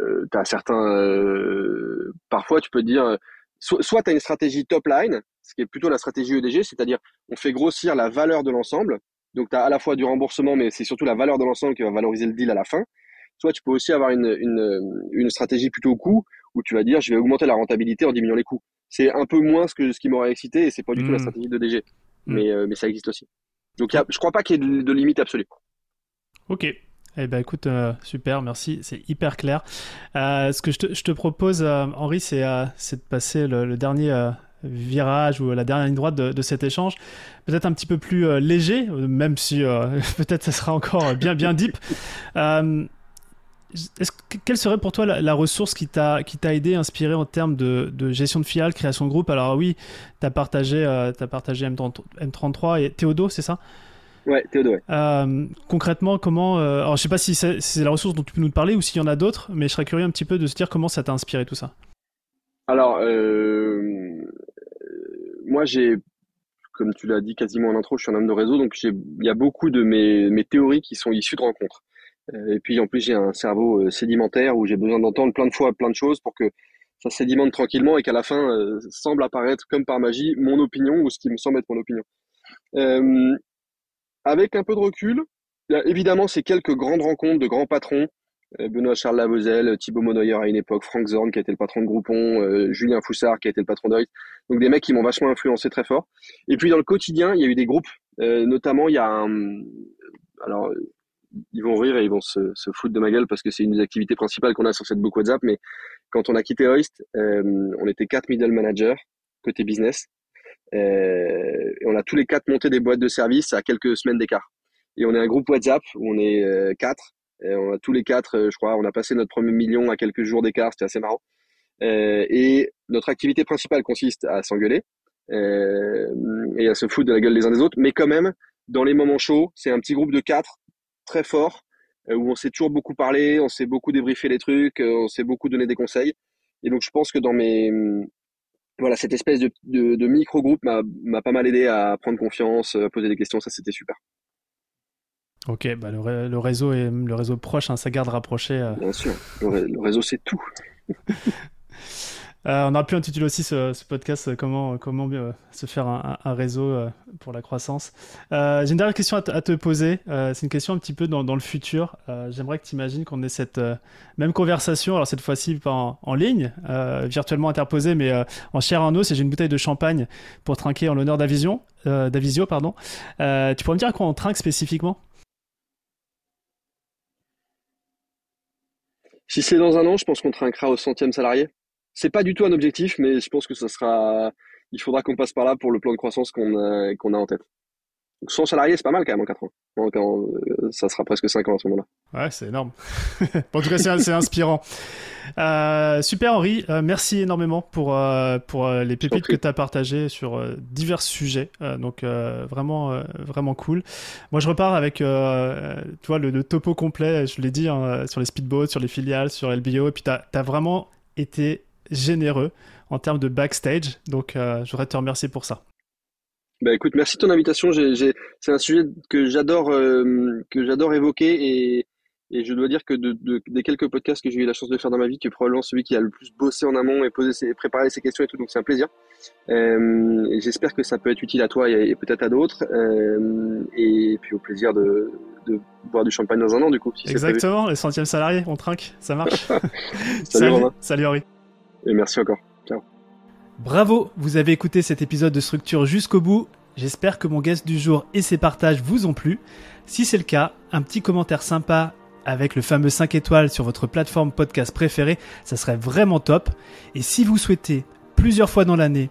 euh, tu as certains euh, parfois tu peux dire soit tu as une stratégie top line, ce qui est plutôt la stratégie EDG, c'est-à-dire on fait grossir la valeur de l'ensemble. Donc tu as à la fois du remboursement mais c'est surtout la valeur de l'ensemble qui va valoriser le deal à la fin. Soit tu peux aussi avoir une, une, une stratégie plutôt coût où tu vas dire je vais augmenter la rentabilité en diminuant les coûts. C'est un peu moins ce que ce qui m'aurait excité et c'est pas du tout la hmm. stratégie de DG. Hmm. Mais, euh, mais ça existe aussi. Donc y a, je crois pas qu'il y ait de, limite absolue. Ok. Eh ben écoute, euh, super, merci, c'est hyper clair. Euh, ce que je te, propose, Henri, c'est de passer le, dernier virage ou la dernière ligne droite de, cet échange, peut-être un petit peu plus léger, même si peut-être ça sera encore bien bien deep. Quelle serait pour toi la, ressource qui t'a aidé, inspiré en termes de, gestion de filiale, création de groupe? Alors oui, tu as partagé, euh, partagé M33 et Théodo, c'est ça? Ouais, Théodo, ouais. Euh, concrètement, comment... Euh, alors je sais pas si c'est la ressource dont tu peux nous parler ou s'il y en a d'autres, mais je serais curieux un petit peu de se dire comment ça t'a inspiré tout ça. Alors, moi j'ai, comme tu l'as dit quasiment en intro, je suis un homme de réseau, donc il y a beaucoup de mes, mes théories qui sont issues de rencontres. Euh, et puis en plus, j'ai un cerveau euh, sédimentaire où j'ai besoin d'entendre plein de fois plein de choses pour que ça sédimente tranquillement et qu'à la fin euh, semble apparaître comme par magie mon opinion ou ce qui me semble être mon opinion. Euh, avec un peu de recul, évidemment ces quelques grandes rencontres de grands patrons, Benoît Charles Lavozel, Thibaut Monoyer à une époque, Frank Zorn qui été le patron de Groupon, Julien Foussard qui été le patron d'Oit, donc des mecs qui m'ont vachement influencé très fort. Et puis dans le quotidien, il y a eu des groupes, notamment il y a un, alors ils vont rire et ils vont se, se foutre de ma gueule parce que c'est une des activités principales qu'on a sur cette book WhatsApp. Mais quand on a quitté Hoist, euh, on était quatre middle managers côté business. Euh, et on a tous les quatre monté des boîtes de services à quelques semaines d'écart. Et on est un groupe WhatsApp où on est euh, quatre. Et on a tous les quatre, euh, je crois, on a passé notre premier million à quelques jours d'écart. C'était assez marrant. Et notre activité principale consiste à s'engueuler et à se foutre de la gueule des uns des autres. Mais quand même, dans les moments chauds, c'est un petit groupe de quatre très fort, où on s'est toujours beaucoup parlé, on s'est beaucoup débriefé les trucs, on s'est beaucoup donné des conseils. Et donc je pense que dans mes voilà cette espèce de, de, micro groupe m'a pas mal aidé à prendre confiance, à poser des questions, ça c'était super. Ok, bah le, le, réseau est le réseau proche, hein, ça garde rapproché. Euh. Bien sûr, le réseau c'est tout. Euh, on a pu intituler aussi ce, podcast euh, Comment, comment euh, se faire un, réseau pour la croissance. J'ai une dernière question à, te poser. C'est une question un petit peu dans, le futur. J'aimerais que tu imagines qu'on ait cette même conversation, alors cette fois-ci pas en, ligne, virtuellement interposée, mais en chair en os. Et j'ai une bouteille de champagne pour trinquer en l'honneur d'Avisio. D'Avisio pardon. tu pourrais me dire à quoi on trinque spécifiquement? Si c'est dans un an, je pense qu'on trinquera au centième salarié c'est pas du tout un objectif, mais je pense que ça sera. Il faudra qu'on passe par là pour le plan de croissance qu'on a, qu'on a en tête. Donc, sans salarié, c'est pas mal quand même en 4 ans. Donc, euh, ça sera presque 5 ans à ce moment-là. Ouais, c'est énorme. en tout cas, c'est inspirant. Euh, super Henri, euh, merci énormément pour, euh, pour les pépites que tu as partagées sur divers sujets. donc vraiment, vraiment cool. Moi, je repars avec tu vois, le, le, topo complet, je l'ai dit, hein, sur les speedboats, sur les filiales, sur LBO. Et puis, tu as, as, vraiment été généreux en termes de backstage. Donc, je voudrais te remercier pour ça. Bah écoute, merci de ton invitation. C'est un sujet que j'adore que j'adore évoquer et, et je dois dire que de, de, des quelques podcasts que j'ai eu la chance de faire dans ma vie, qui est probablement celui qui a le plus bossé en amont et posé ses, préparé ses questions et tout, donc c'est un plaisir. Euh, j'espère que ça peut être utile à toi et, peut-être à d'autres. Euh, et puis au plaisir de, de, boire du champagne dans un an, du coup. Si Exactement, les centièmes salariés, on trinque, ça marche. salut, salut, salut Henri. Et merci encore. Ciao. Bravo, vous avez écouté cet épisode de Structure jusqu'au bout. J'espère que mon guest du jour et ses partages vous ont plu. Si c'est le cas, un petit commentaire sympa avec le fameux 5 étoiles sur votre plateforme podcast préférée, ça serait vraiment top. Et si vous souhaitez plusieurs fois dans l'année